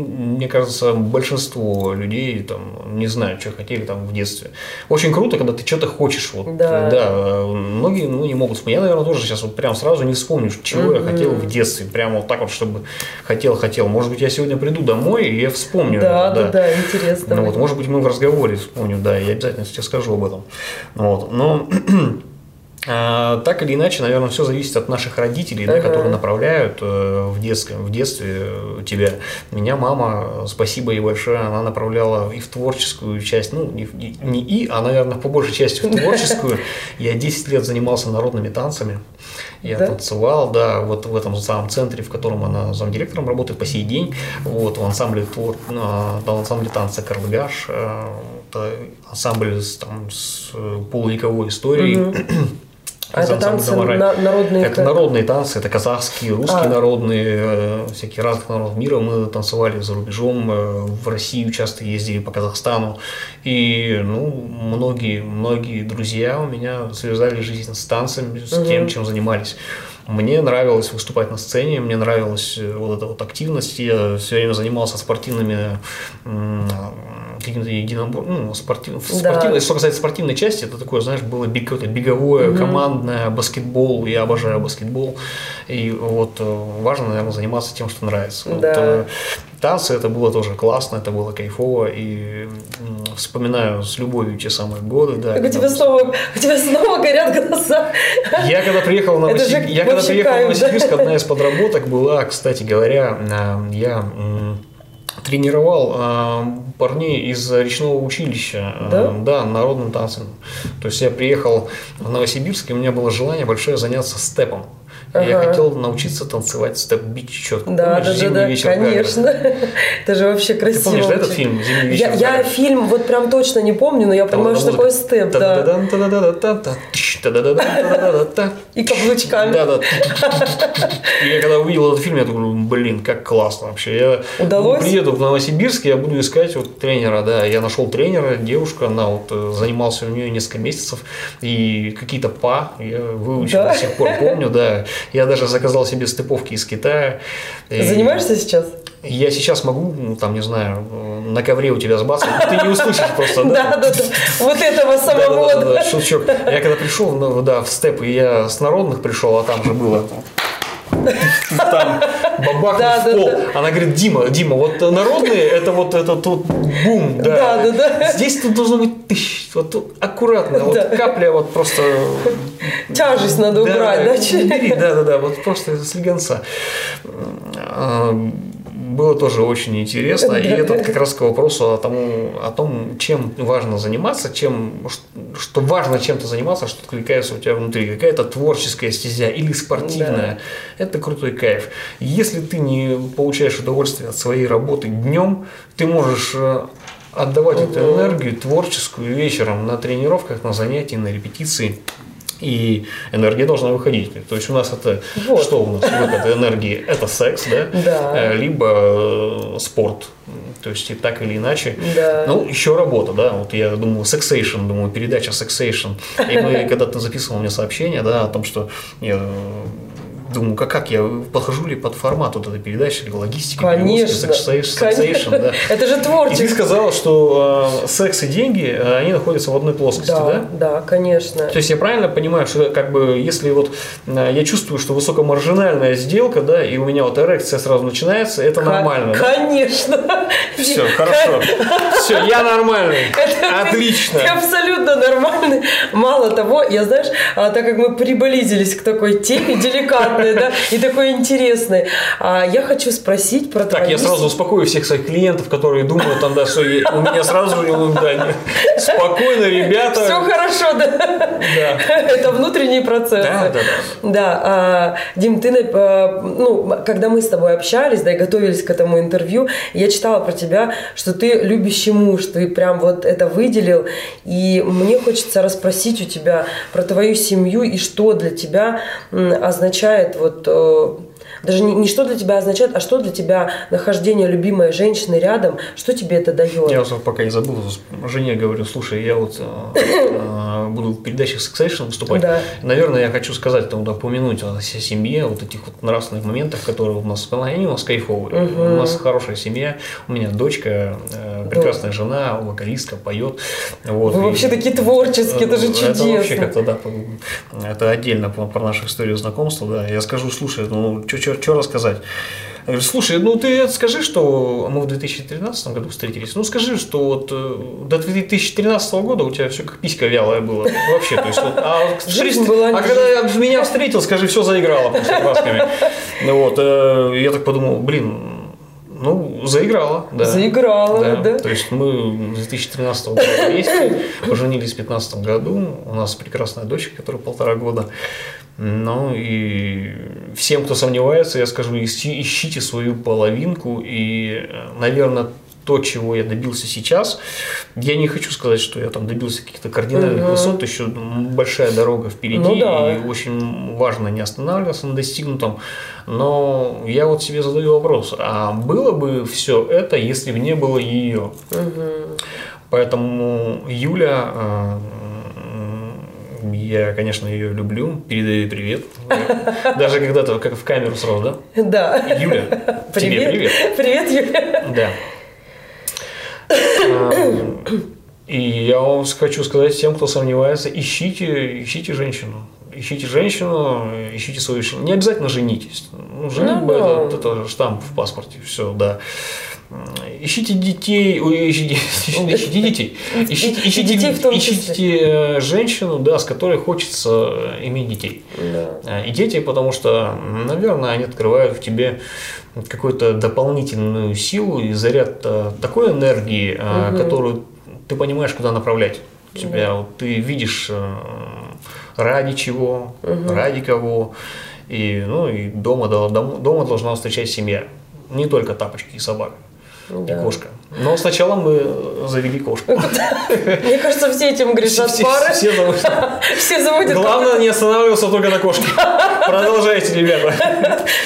[SPEAKER 2] мне кажется, большинство людей там не знают, что хотели там в детстве. Очень круто, когда ты что-то хочешь. Вот, да. да. Многие ну, не могут вспомнить. Я, наверное, тоже сейчас вот прям сразу не вспомню, чего mm-hmm. я хотел в детстве. Прямо вот так вот, чтобы хотел-хотел. Может быть, я сегодня приду домой и я вспомню.
[SPEAKER 1] Да, да, да, да интересно.
[SPEAKER 2] Ну, вот, может быть, мы в разговоре вспомню, да, я обязательно тебе скажу об этом. Вот. Но А, так или иначе, наверное, все зависит от наших родителей, да, которые направляют э, в, детстве, в детстве э, тебя. Меня мама, спасибо ей большое, она направляла и в творческую часть, ну, не, не и, а, наверное, по большей части в творческую. Я 10 лет занимался народными танцами. Я да? танцевал, да, вот в этом самом центре, в котором она замдиректором работает по сей день, вот в ансамбле, твор, в ансамбле танца «Карлыгаш», э, ансамбль там, с полувековой историей. Угу.
[SPEAKER 1] А это танцы на, народные?
[SPEAKER 2] Это народные танцы, это казахские, русские а. народные, э, всякие разных народов мира. Мы танцевали за рубежом, э, в Россию часто ездили по Казахстану. И ну, многие, многие друзья у меня связали жизнь с танцами, с угу. тем, чем занимались. Мне нравилось выступать на сцене, мне нравилась э, вот эта вот активность. Я все время занимался спортивными каким-то единобор, ну, спортив, да. спортивной, что касается спортивной части, это такое, знаешь, было это беговое, угу. командное, баскетбол, я обожаю баскетбол, и вот э, важно, наверное, заниматься тем, что нравится. Да. Вот, э, танцы это было тоже классно, это было кайфово, и вспоминаю с любовью те самые годы, да.
[SPEAKER 1] у тебя снова, у тебя снова горят глаза.
[SPEAKER 2] Я когда приехал на Новосибирск, я когда приехал в Новосибирск, одна из подработок была, кстати говоря, э, я тренировал э, парней из речного училища, э, да? да, народным танцем. То есть я приехал в Новосибирск, и у меня было желание большое заняться степом. Ага. Я хотел научиться танцевать степ-бич четко.
[SPEAKER 1] Да, помнишь, да,
[SPEAKER 2] «Зимний
[SPEAKER 1] да,
[SPEAKER 2] вечер
[SPEAKER 1] конечно. Это же вообще красиво.
[SPEAKER 2] Ты помнишь, да, этот фильм «Зимний вечер»?
[SPEAKER 1] Я, я фильм вот прям точно не помню, но я понимаю, что такое степ, да. И каблучками.
[SPEAKER 2] Да, да. И я когда увидел этот фильм, я думаю, блин, как классно вообще. Я
[SPEAKER 1] Удалось?
[SPEAKER 2] приеду в Новосибирск, я буду искать вот тренера, да. Я нашел тренера, девушка, она вот э, занимался у нее несколько месяцев, и какие-то па я выучил до сих пор, помню, да. Я даже заказал себе степовки из Китая.
[SPEAKER 1] Занимаешься сейчас?
[SPEAKER 2] Я сейчас могу, ну, там, не знаю, на ковре у тебя сбацать, ты не услышишь просто,
[SPEAKER 1] да? Да, да, да. Вот этого самого. Да, да,
[SPEAKER 2] да, шучок. Я когда пришел, ну, да, в степ, я с народных пришел, а там же было там бабахнул да, в пол. Да, да. Она говорит, Дима, Дима, вот народные, это вот это тут бум, да.
[SPEAKER 1] Да, да, да.
[SPEAKER 2] Здесь тут должно быть тысяч, вот тут аккуратно, вот капля вот просто...
[SPEAKER 1] Тяжесть надо убрать,
[SPEAKER 2] да? Да, да, да, вот просто слегонца было тоже очень интересно. И это как раз к вопросу о, тому, о том, чем важно заниматься, чем, что важно чем-то заниматься, что откликается у тебя внутри. Какая-то творческая стезя или спортивная. Да. Это крутой кайф. Если ты не получаешь удовольствие от своей работы днем, ты можешь э, отдавать угу. эту энергию творческую вечером на тренировках, на занятии, на репетиции и энергия должна выходить. То есть у нас это вот. что у нас выход энергии? Это секс, да?
[SPEAKER 1] Да.
[SPEAKER 2] Э, либо э, спорт. То есть и так или иначе.
[SPEAKER 1] Да.
[SPEAKER 2] Ну, еще работа, да. Вот я думаю, Sexation, думаю, передача Sexation. И мы, когда ты записывал мне сообщение, да, о том, что я думаю, как, как я подхожу ли под формат вот этой передачи, логистики,
[SPEAKER 1] Конечно.
[SPEAKER 2] сексейшн, да.
[SPEAKER 1] Это же творчество.
[SPEAKER 2] И ты сказала, что э, секс и деньги, э, они находятся в одной плоскости, да?
[SPEAKER 1] Да, да, конечно.
[SPEAKER 2] То есть я правильно понимаю, что как бы если вот э, я чувствую, что высокомаржинальная сделка, да, и у меня вот эрекция сразу начинается, это нормально,
[SPEAKER 1] Конечно.
[SPEAKER 2] Да? Все, хорошо. Все, я нормальный. Отлично.
[SPEAKER 1] Ты абсолютно нормальный. Мало того, я знаешь, а, так как мы приблизились к такой теме деликатной, приятное, да, и такое интересное. А я хочу спросить про
[SPEAKER 2] Так, я сразу успокою всех своих клиентов, которые думают, там, да, что у меня сразу, да, спокойно, ребята.
[SPEAKER 1] Все хорошо, да. Да. Это внутренний процесс.
[SPEAKER 2] Да, да,
[SPEAKER 1] да. Да, а, Дим, ты, а, ну, когда мы с тобой общались, да, и готовились к этому интервью, я читала про тебя, что ты любящий муж, ты прям вот это выделил, и мне хочется расспросить у тебя про твою семью и что для тебя означает вот э, даже не, не что для тебя означает, а что для тебя нахождение любимой женщины рядом, что тебе это дает?
[SPEAKER 2] Я вот пока не забыл, жене говорю, слушай, я вот э, э, буду в передачах Succession выступать.
[SPEAKER 1] Да.
[SPEAKER 2] Наверное, я хочу сказать, там, да, упомянуть о семье, вот этих вот нравственных моментах, которые у нас, они у нас кайфовые. Угу. У нас хорошая семья, у меня дочка, э, прекрасная да. жена, вокалистка, поет. Вот,
[SPEAKER 1] Вы и, вообще такие творческие, это же чудесно. Это
[SPEAKER 2] вообще как-то, да, это отдельно про нашу историю знакомства, да. Я скажу, слушай, ну, что что рассказать? говорю, слушай, ну ты скажи, что мы в 2013 году встретились, ну скажи, что вот э, до 2013 года у тебя все как писька вялая была. Вообще, то есть, вот, а,
[SPEAKER 1] Жизнь была не
[SPEAKER 2] а когда я меня встретил, скажи, все заиграло просто красками. Ну вот, э, я так подумал, блин, ну, заиграла, да.
[SPEAKER 1] Заиграла, да.
[SPEAKER 2] То есть мы с 2013 года вместе, поженились в 2015 году, у нас прекрасная дочка, которая полтора года. Ну и всем, кто сомневается, я скажу, ищи- ищите свою половинку. И, э, наверное, то, чего я добился сейчас, я не хочу сказать, что я там добился каких-то кардинальных
[SPEAKER 1] Мгм.
[SPEAKER 2] высот, еще большая дорога впереди,
[SPEAKER 1] Ну да.
[SPEAKER 2] и очень важно не останавливаться на достигнутом. Но я вот себе задаю вопрос, а было бы все это, если бы не было ее? Поэтому Юля, э, я, конечно, ее люблю, передаю ей привет. Даже когда-то, как в камеру сразу, да?
[SPEAKER 1] Да.
[SPEAKER 2] Юля, тебе привет.
[SPEAKER 1] Привет, Юля.
[SPEAKER 2] Да. А, И я вам хочу сказать всем, кто сомневается, ищите, ищите женщину. Ищите женщину, ищите свою женщину. Не обязательно женитесь. Ну, женитьба
[SPEAKER 1] Ну,
[SPEAKER 2] это, это штамп в паспорте, все, да. Ищите детей, ой, ищите, ищите детей. Ищите, ищите,
[SPEAKER 1] детей в том
[SPEAKER 2] ищите э, женщину, да, с которой хочется э, иметь детей.
[SPEAKER 1] Да.
[SPEAKER 2] Э, И дети, потому что, наверное, они открывают в тебе какую-то дополнительную силу и заряд такой энергии, э, которую ты понимаешь, куда направлять тебя. Вот ты видишь ради чего, ради кого. И, ну, и дома, дома должна встречать семья. Не только тапочки и собака. И
[SPEAKER 1] Да.
[SPEAKER 2] кошка. Но сначала мы завели кошку.
[SPEAKER 1] Мне кажется, все этим грешат
[SPEAKER 2] Все-
[SPEAKER 1] пары.
[SPEAKER 2] все
[SPEAKER 1] заводят
[SPEAKER 2] Главное не останавливаться только на кошке. Продолжайте, ребята.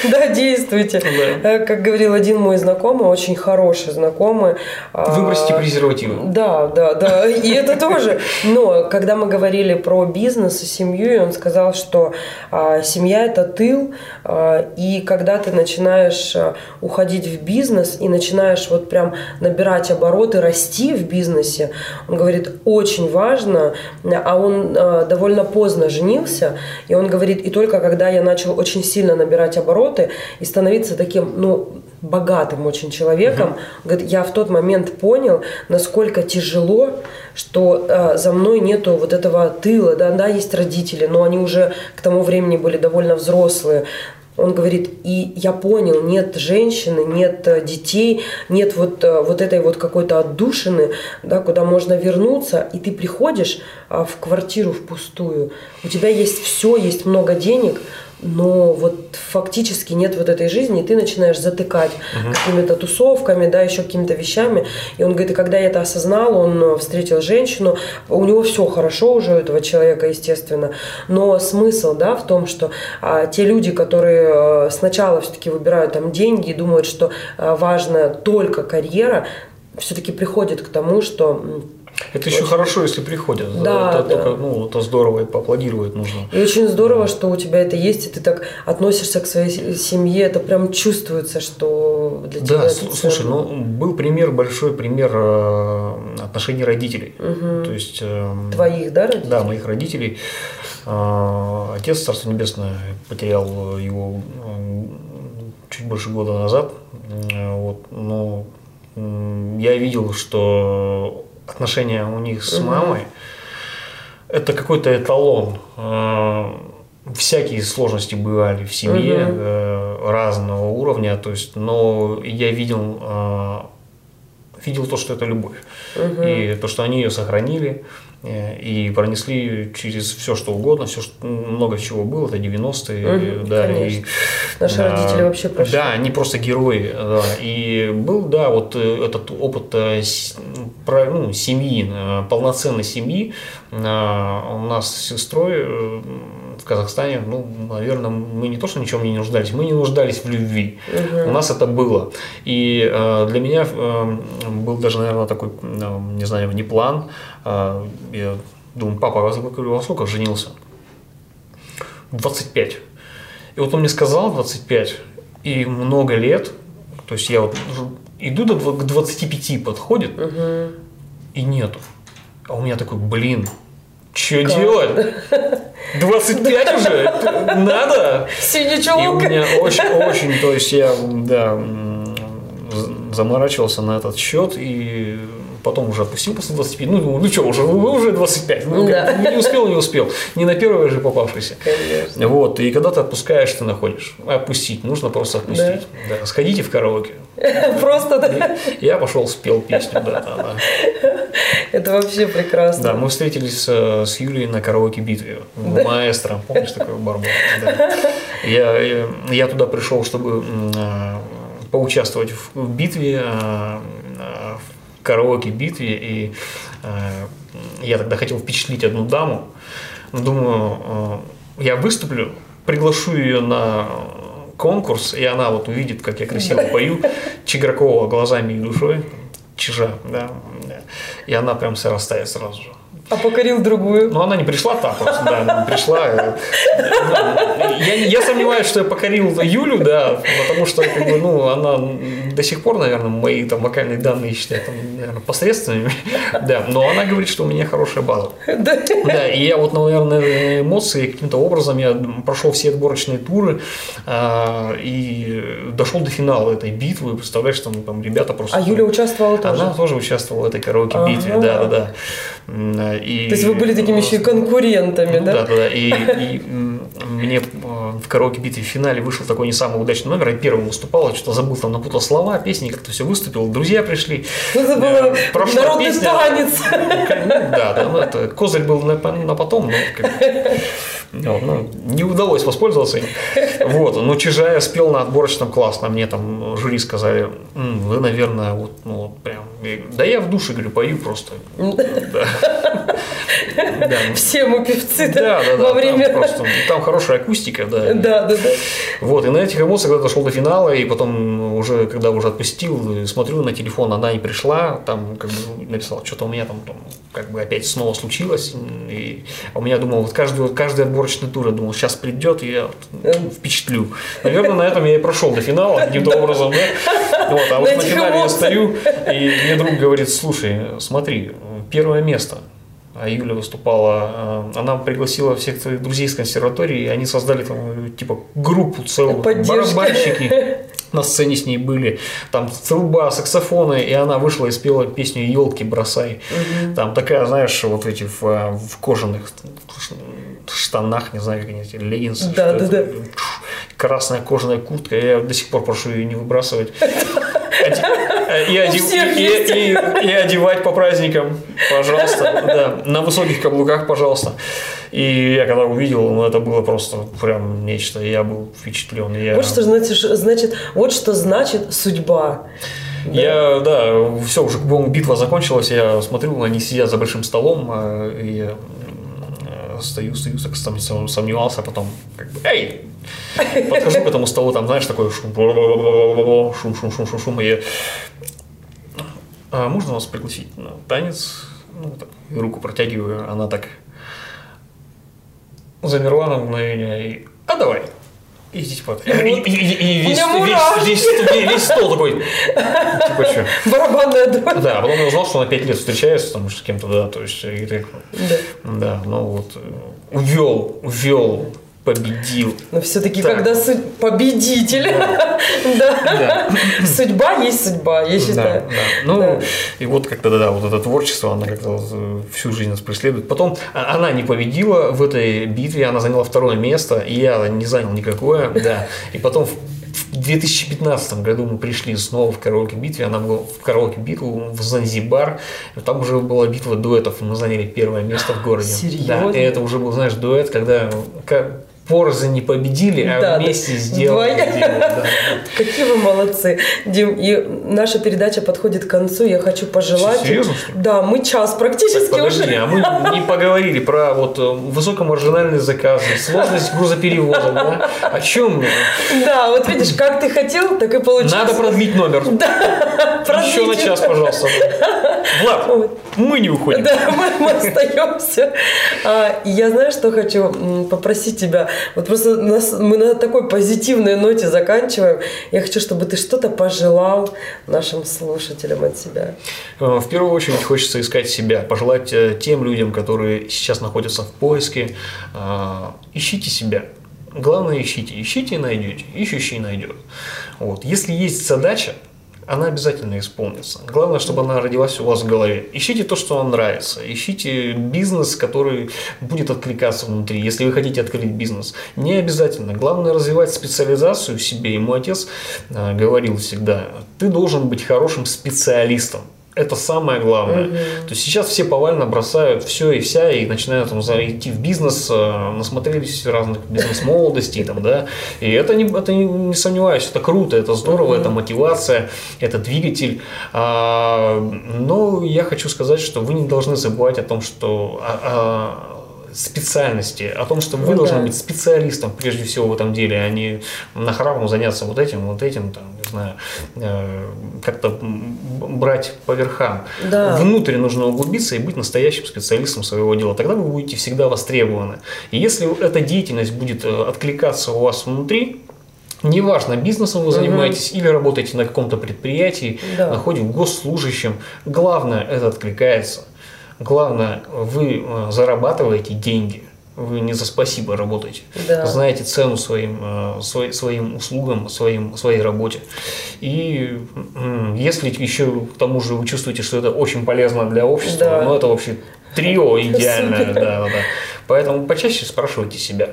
[SPEAKER 1] Да, действуйте.
[SPEAKER 2] Да.
[SPEAKER 1] Э, Как говорил один мой знакомый, очень хороший знакомый. а,
[SPEAKER 2] Выбросьте презервативы.
[SPEAKER 1] Да, да, да, и это тоже. Но когда мы говорили про бизнес и семью, и он сказал, что а, семья это тыл, а, и когда ты начинаешь уходить в бизнес и начинаешь вот прям набирать обороты, расти в бизнесе, он говорит, очень важно, а он а, довольно поздно женился, и он говорит, и только когда я начал очень сильно набирать обороты и становиться таким, ну, богатым очень человеком. Говорит, я в тот момент понял, насколько тяжело, что э, за мной нету вот этого тыла, да, да, есть родители, но они уже к тому времени были довольно взрослые. Он говорит, и я понял, нет женщины, нет э, детей, нет вот, э, вот этой вот какой-то отдушины, да, куда можно вернуться, и ты приходишь а, в квартиру в пустую, у тебя есть все, есть много денег, но вот фактически нет вот этой жизни, и ты начинаешь затыкать какими-то тусовками, да, еще какими-то вещами. И он говорит, и когда я это осознал, он э, встретил женщину, у него все хорошо уже, у этого человека, естественно, но смысл, да, в том, что а, те люди, которые э, сначала все-таки выбирают там деньги и думают, что а, важна только карьера, все-таки приходят к тому, что
[SPEAKER 2] Это еще хорошо, если приходят.
[SPEAKER 1] Да,
[SPEAKER 2] это,
[SPEAKER 1] да.
[SPEAKER 2] только, ну, это здорово, и поаплодировать нужно.
[SPEAKER 1] И очень здорово, что у тебя это есть, и ты так относишься к своей семье, это прям чувствуется, что для тебя
[SPEAKER 2] Да,
[SPEAKER 1] это
[SPEAKER 2] сл- слушай, ну был пример, большой пример э, отношений родителей. То есть эм,
[SPEAKER 1] Твоих, да, родителей?
[SPEAKER 2] Да, моих родителей. А, Отец, Царство Небесное, потерял его м, чуть больше года назад. Вот, но я видел, что отношения у них с мамой это какой-то эталон. А, Всякие сложности бывали в семье э, разного уровня, то есть, но я видел, а, видел то, что это любовь. И то, что они ее сохранили э, и пронесли через все, что угодно, все, что, много чего было, это 90-е.
[SPEAKER 1] Мгм,
[SPEAKER 2] да, и,
[SPEAKER 1] конечно. Наши
[SPEAKER 2] а,
[SPEAKER 1] родители вообще прошли.
[SPEAKER 2] Да, они просто герои. да. И был, да, вот э, этот опыт э, ну, семьи, э, полноценной семьи. А, У нас с сестрой э, в Казахстане, ну, наверное, мы не то, что ничем не нуждались, мы не нуждались в любви. У нас это было. И э, для меня э, был даже, наверное, такой, э, не знаю, не план. Я думаю, папа, сколько- во сколько женился? 25. И вот он мне сказал 25, и много лет, то есть я вот иду до к 25 подходит, и нету. А у меня такой, блин, что делать? 25 уже? Надо?
[SPEAKER 1] Синий
[SPEAKER 2] И у меня очень, очень, то есть я, да, заморачивался на этот счет и потом уже опустил после 25. Ну, думаю, ну что, уже, уже 25. Ну,
[SPEAKER 1] Да.
[SPEAKER 2] не успел, не успел. Не на первый же попавшийся.
[SPEAKER 1] Конечно.
[SPEAKER 2] Вот, и когда ты отпускаешь, ты находишь. Опустить, нужно просто отпустить. Да. Сходите в караоке.
[SPEAKER 1] Просто да.
[SPEAKER 2] Я пошел, спел песню, да, да, да.
[SPEAKER 1] это вообще прекрасно.
[SPEAKER 2] Да, мы встретились э, с Юлей на караоке-битве в Маэстро. Помнишь такой бар был? Да. Я, я, я туда пришел, чтобы э, поучаствовать в, в битве, в караоке-битве. И э, я тогда хотел впечатлить одну даму. Думаю, э, я выступлю, приглашу ее на конкурс, и она вот увидит, как я красиво пою, Чигракова глазами и душой, чижа, да, и она прям вся растает сразу же.
[SPEAKER 1] А покорил другую.
[SPEAKER 2] Но она не пришла так вот, да, она не пришла. э, ну, Я, я сомневаюсь, что я покорил Юлю, да, потому что, как бы, ну, она до сих пор, наверное, мои там вокальные данные считает, там, наверное, посредственными, да, но она говорит, что у меня хорошая база.
[SPEAKER 1] Да.
[SPEAKER 2] Да, и я вот, наверное, эмоции каким-то образом я прошел все отборочные туры а, и дошел до финала этой битвы. Представляешь, там, там ребята просто.
[SPEAKER 1] А Юля участвовала тоже?
[SPEAKER 2] Она тоже участвовала в этой караоке-битве,
[SPEAKER 1] Ага.
[SPEAKER 2] И...
[SPEAKER 1] То есть вы были такими еще и конкурентами,
[SPEAKER 2] Ну
[SPEAKER 1] да?
[SPEAKER 2] Да, да, да. И, и, мне э, в караоке-битве в финале вышел такой не самый удачный номер. Я первым выступал, я что-то забыл, там напутал слова, песни, как-то все выступил. Друзья пришли.
[SPEAKER 1] Ну, это
[SPEAKER 2] Э,
[SPEAKER 1] было
[SPEAKER 2] прошла
[SPEAKER 1] народный
[SPEAKER 2] песня.
[SPEAKER 1] танец.
[SPEAKER 2] Ну, Да, да, ну это козырь был на, на потом, но как ну, ну, не удалось воспользоваться им. Вот, но Чижая спел на отборочном классно. Мне там жюри сказали, «М, вы, наверное, вот, ну, прям. Да я в душе, говорю, пою просто. Да. Да, ну,
[SPEAKER 1] Все мы певцы,
[SPEAKER 2] да,
[SPEAKER 1] да,
[SPEAKER 2] да,
[SPEAKER 1] во
[SPEAKER 2] там
[SPEAKER 1] время...
[SPEAKER 2] просто, там хорошая акустика, да.
[SPEAKER 1] Да, да, да.
[SPEAKER 2] Вот, и на этих эмоциях, когда дошел до финала, и потом уже, когда уже отпустил, смотрю на телефон, она не пришла, там, как бы, написала, что-то у меня там, там, как бы, опять снова случилось, и у меня, думал, вот каждый, каждый отборочный тур, я думал, сейчас придет, и я вот, впечатлю. Наверное, на этом я и прошел до финала каким-то образом, да. Вот, а вот
[SPEAKER 1] На
[SPEAKER 2] финале я стою, и мне друг говорит, слушай, смотри, первое место, а Юля выступала, э, она пригласила всех своих друзей из консерватории, и они создали там э, типа группу целую,
[SPEAKER 1] Поддержка.
[SPEAKER 2] барабанщики на сцене с ней были, там труба, саксофоны, и она вышла и спела песню «Елки бросай». Там такая, знаешь, вот эти в, э, в кожаных штанах, не знаю, как они эти, леггинсы.
[SPEAKER 1] Да, да,
[SPEAKER 2] это, красная кожаная куртка, я до сих пор прошу ее не выбрасывать. И, одев- и- и- и одевать по праздникам, пожалуйста, да, на высоких каблуках, пожалуйста. И я когда увидел, ну это было просто прям нечто, я был впечатлен. Я,
[SPEAKER 1] Вот что значит, значит, вот что значит судьба.
[SPEAKER 2] я, да, все, уже, по-моему, битва закончилась, я смотрю, они сидят за большим столом, а, и я м, стою, стою, так сом- сом- сомневался, а потом как бы, эй, подхожу к этому столу, там, знаешь, такой шум, шум, шум, шум, шум, шум, и «А можно вас пригласить на танец? Ну, так, руку протягиваю, она так замерла на мгновение и, а давай. И типа, и, и- и- и весь, весь, весь, весь- весь стол такой, типа, что?
[SPEAKER 1] Барабанная дробь.
[SPEAKER 2] Да, а потом я узнал, что она пять лет встречается там с кем-то, да, то есть, и так,
[SPEAKER 1] Да.
[SPEAKER 2] да, ну вот, увел, увел, победил.
[SPEAKER 1] Но все-таки,
[SPEAKER 2] Так.
[SPEAKER 1] когда су- победитель, да.
[SPEAKER 2] Да.
[SPEAKER 1] судьба есть судьба, я считаю.
[SPEAKER 2] да. Ну,
[SPEAKER 1] Да.
[SPEAKER 2] и вот как-то, да, вот это творчество, оно как-то вот, э, всю жизнь нас преследует. Потом а- она не победила в этой битве, она заняла второе место, и я не занял никакое, да. И потом в в 2015 году мы пришли снова в караоке-битве, она была в караоке-битву в Занзибар, там уже была битва дуэтов, мы заняли первое место в городе.
[SPEAKER 1] Серьезно?
[SPEAKER 2] Да, и это уже был, знаешь, дуэт, когда порознь не победили, а
[SPEAKER 1] Да, да.
[SPEAKER 2] вместе сделали.
[SPEAKER 1] Вдвоем.
[SPEAKER 2] дело, да.
[SPEAKER 1] Какие вы молодцы. Дим, и наша передача подходит к концу. Я хочу пожелать...
[SPEAKER 2] Что, серьезно, что?
[SPEAKER 1] Да, мы час практически
[SPEAKER 2] Подожди,
[SPEAKER 1] уже.
[SPEAKER 2] а мы не поговорили про вот э, высокомаржинальные заказы, сложность грузоперевоза, да? О чем? мы?
[SPEAKER 1] Да, вот видишь, как ты хотел, так и получилось.
[SPEAKER 2] Надо продлить номер.
[SPEAKER 1] Да,
[SPEAKER 2] Еще на
[SPEAKER 1] продлите.
[SPEAKER 2] час, пожалуйста. Влад,
[SPEAKER 1] Вот.
[SPEAKER 2] Мы не уходим.
[SPEAKER 1] Да, мы, мы остаемся. А, и я знаю, что хочу попросить тебя. Вот просто нас, мы на такой позитивной ноте заканчиваем. Я хочу, чтобы ты что-то пожелал нашим слушателям от себя.
[SPEAKER 2] Э, в первую очередь хочется искать себя, пожелать э, тем людям, которые сейчас находятся в поиске, э, ищите себя. Главное ищите, ищите и найдете, ищущий найдет. Вот. Если есть задача, она обязательно исполнится. Главное, чтобы она родилась у вас в голове. Ищите то, что вам нравится. Ищите бизнес, который будет откликаться внутри. Если вы хотите открыть бизнес, не обязательно. Главное развивать специализацию в себе. И мой отец э, говорил всегда, ты должен быть хорошим специалистом. Это самое главное. Угу. То есть сейчас все повально бросают все и вся и начинают там, идти в бизнес, э, насмотрелись разных бизнес-молодостей, там, да. И это не, это не, не сомневаюсь, это круто, это здорово, угу. это мотивация, это двигатель. А, но я хочу сказать, что вы не должны забывать о том, что а, а, специальности, о том, что вы ну, должны да. быть специалистом прежде всего в этом деле, а не нахрапом заняться вот этим, вот этим, там, знаю, э, как-то брать по верхам. Да. Внутрь нужно углубиться и быть настоящим специалистом своего дела. Тогда вы будете всегда востребованы. И если эта деятельность будет э, откликаться у вас внутри, Неважно, бизнесом вы занимаетесь угу. или работаете на каком-то предприятии, да. находите госслужащим, главное это откликается. Главное, вы э, зарабатываете деньги. Вы не за спасибо работаете. Да. Знаете цену своим, э, своим услугам, своим, своей работе. И если еще к тому же вы чувствуете, что это очень полезно для общества, да. ну это вообще трио идеальное. Да, да, да. Поэтому почаще спрашивайте себя.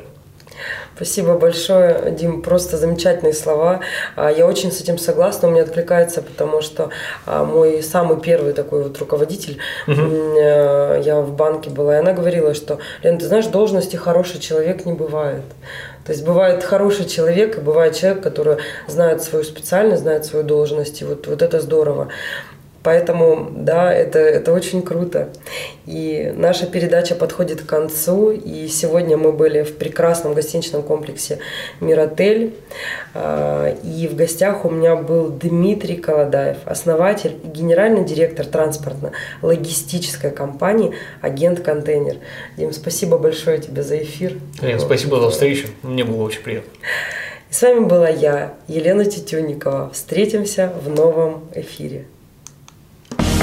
[SPEAKER 1] Спасибо большое, Дим, просто замечательные слова. А, я очень с этим согласна, у меня откликается, потому что а, мой самый первый такой вот руководитель, угу. я в банке была, и она говорила, что, Лен, ты знаешь, должности хороший человек не бывает. То есть бывает хороший человек, и бывает человек, который знает свою специальность, знает свою должность, и вот, вот это здорово. Поэтому, да, это, это очень круто. И наша передача подходит к концу. И сегодня мы были в прекрасном гостиничном комплексе «Миротель». А, и в гостях у меня был Дмитрий Колодаев, основатель и генеральный директор транспортно-логистической компании «Агент Контейнер». Дим, спасибо большое тебе за эфир.
[SPEAKER 2] Лен, спасибо за встречу. Мне было очень приятно.
[SPEAKER 1] И с вами была я, Елена Тетюникова. Встретимся в новом эфире.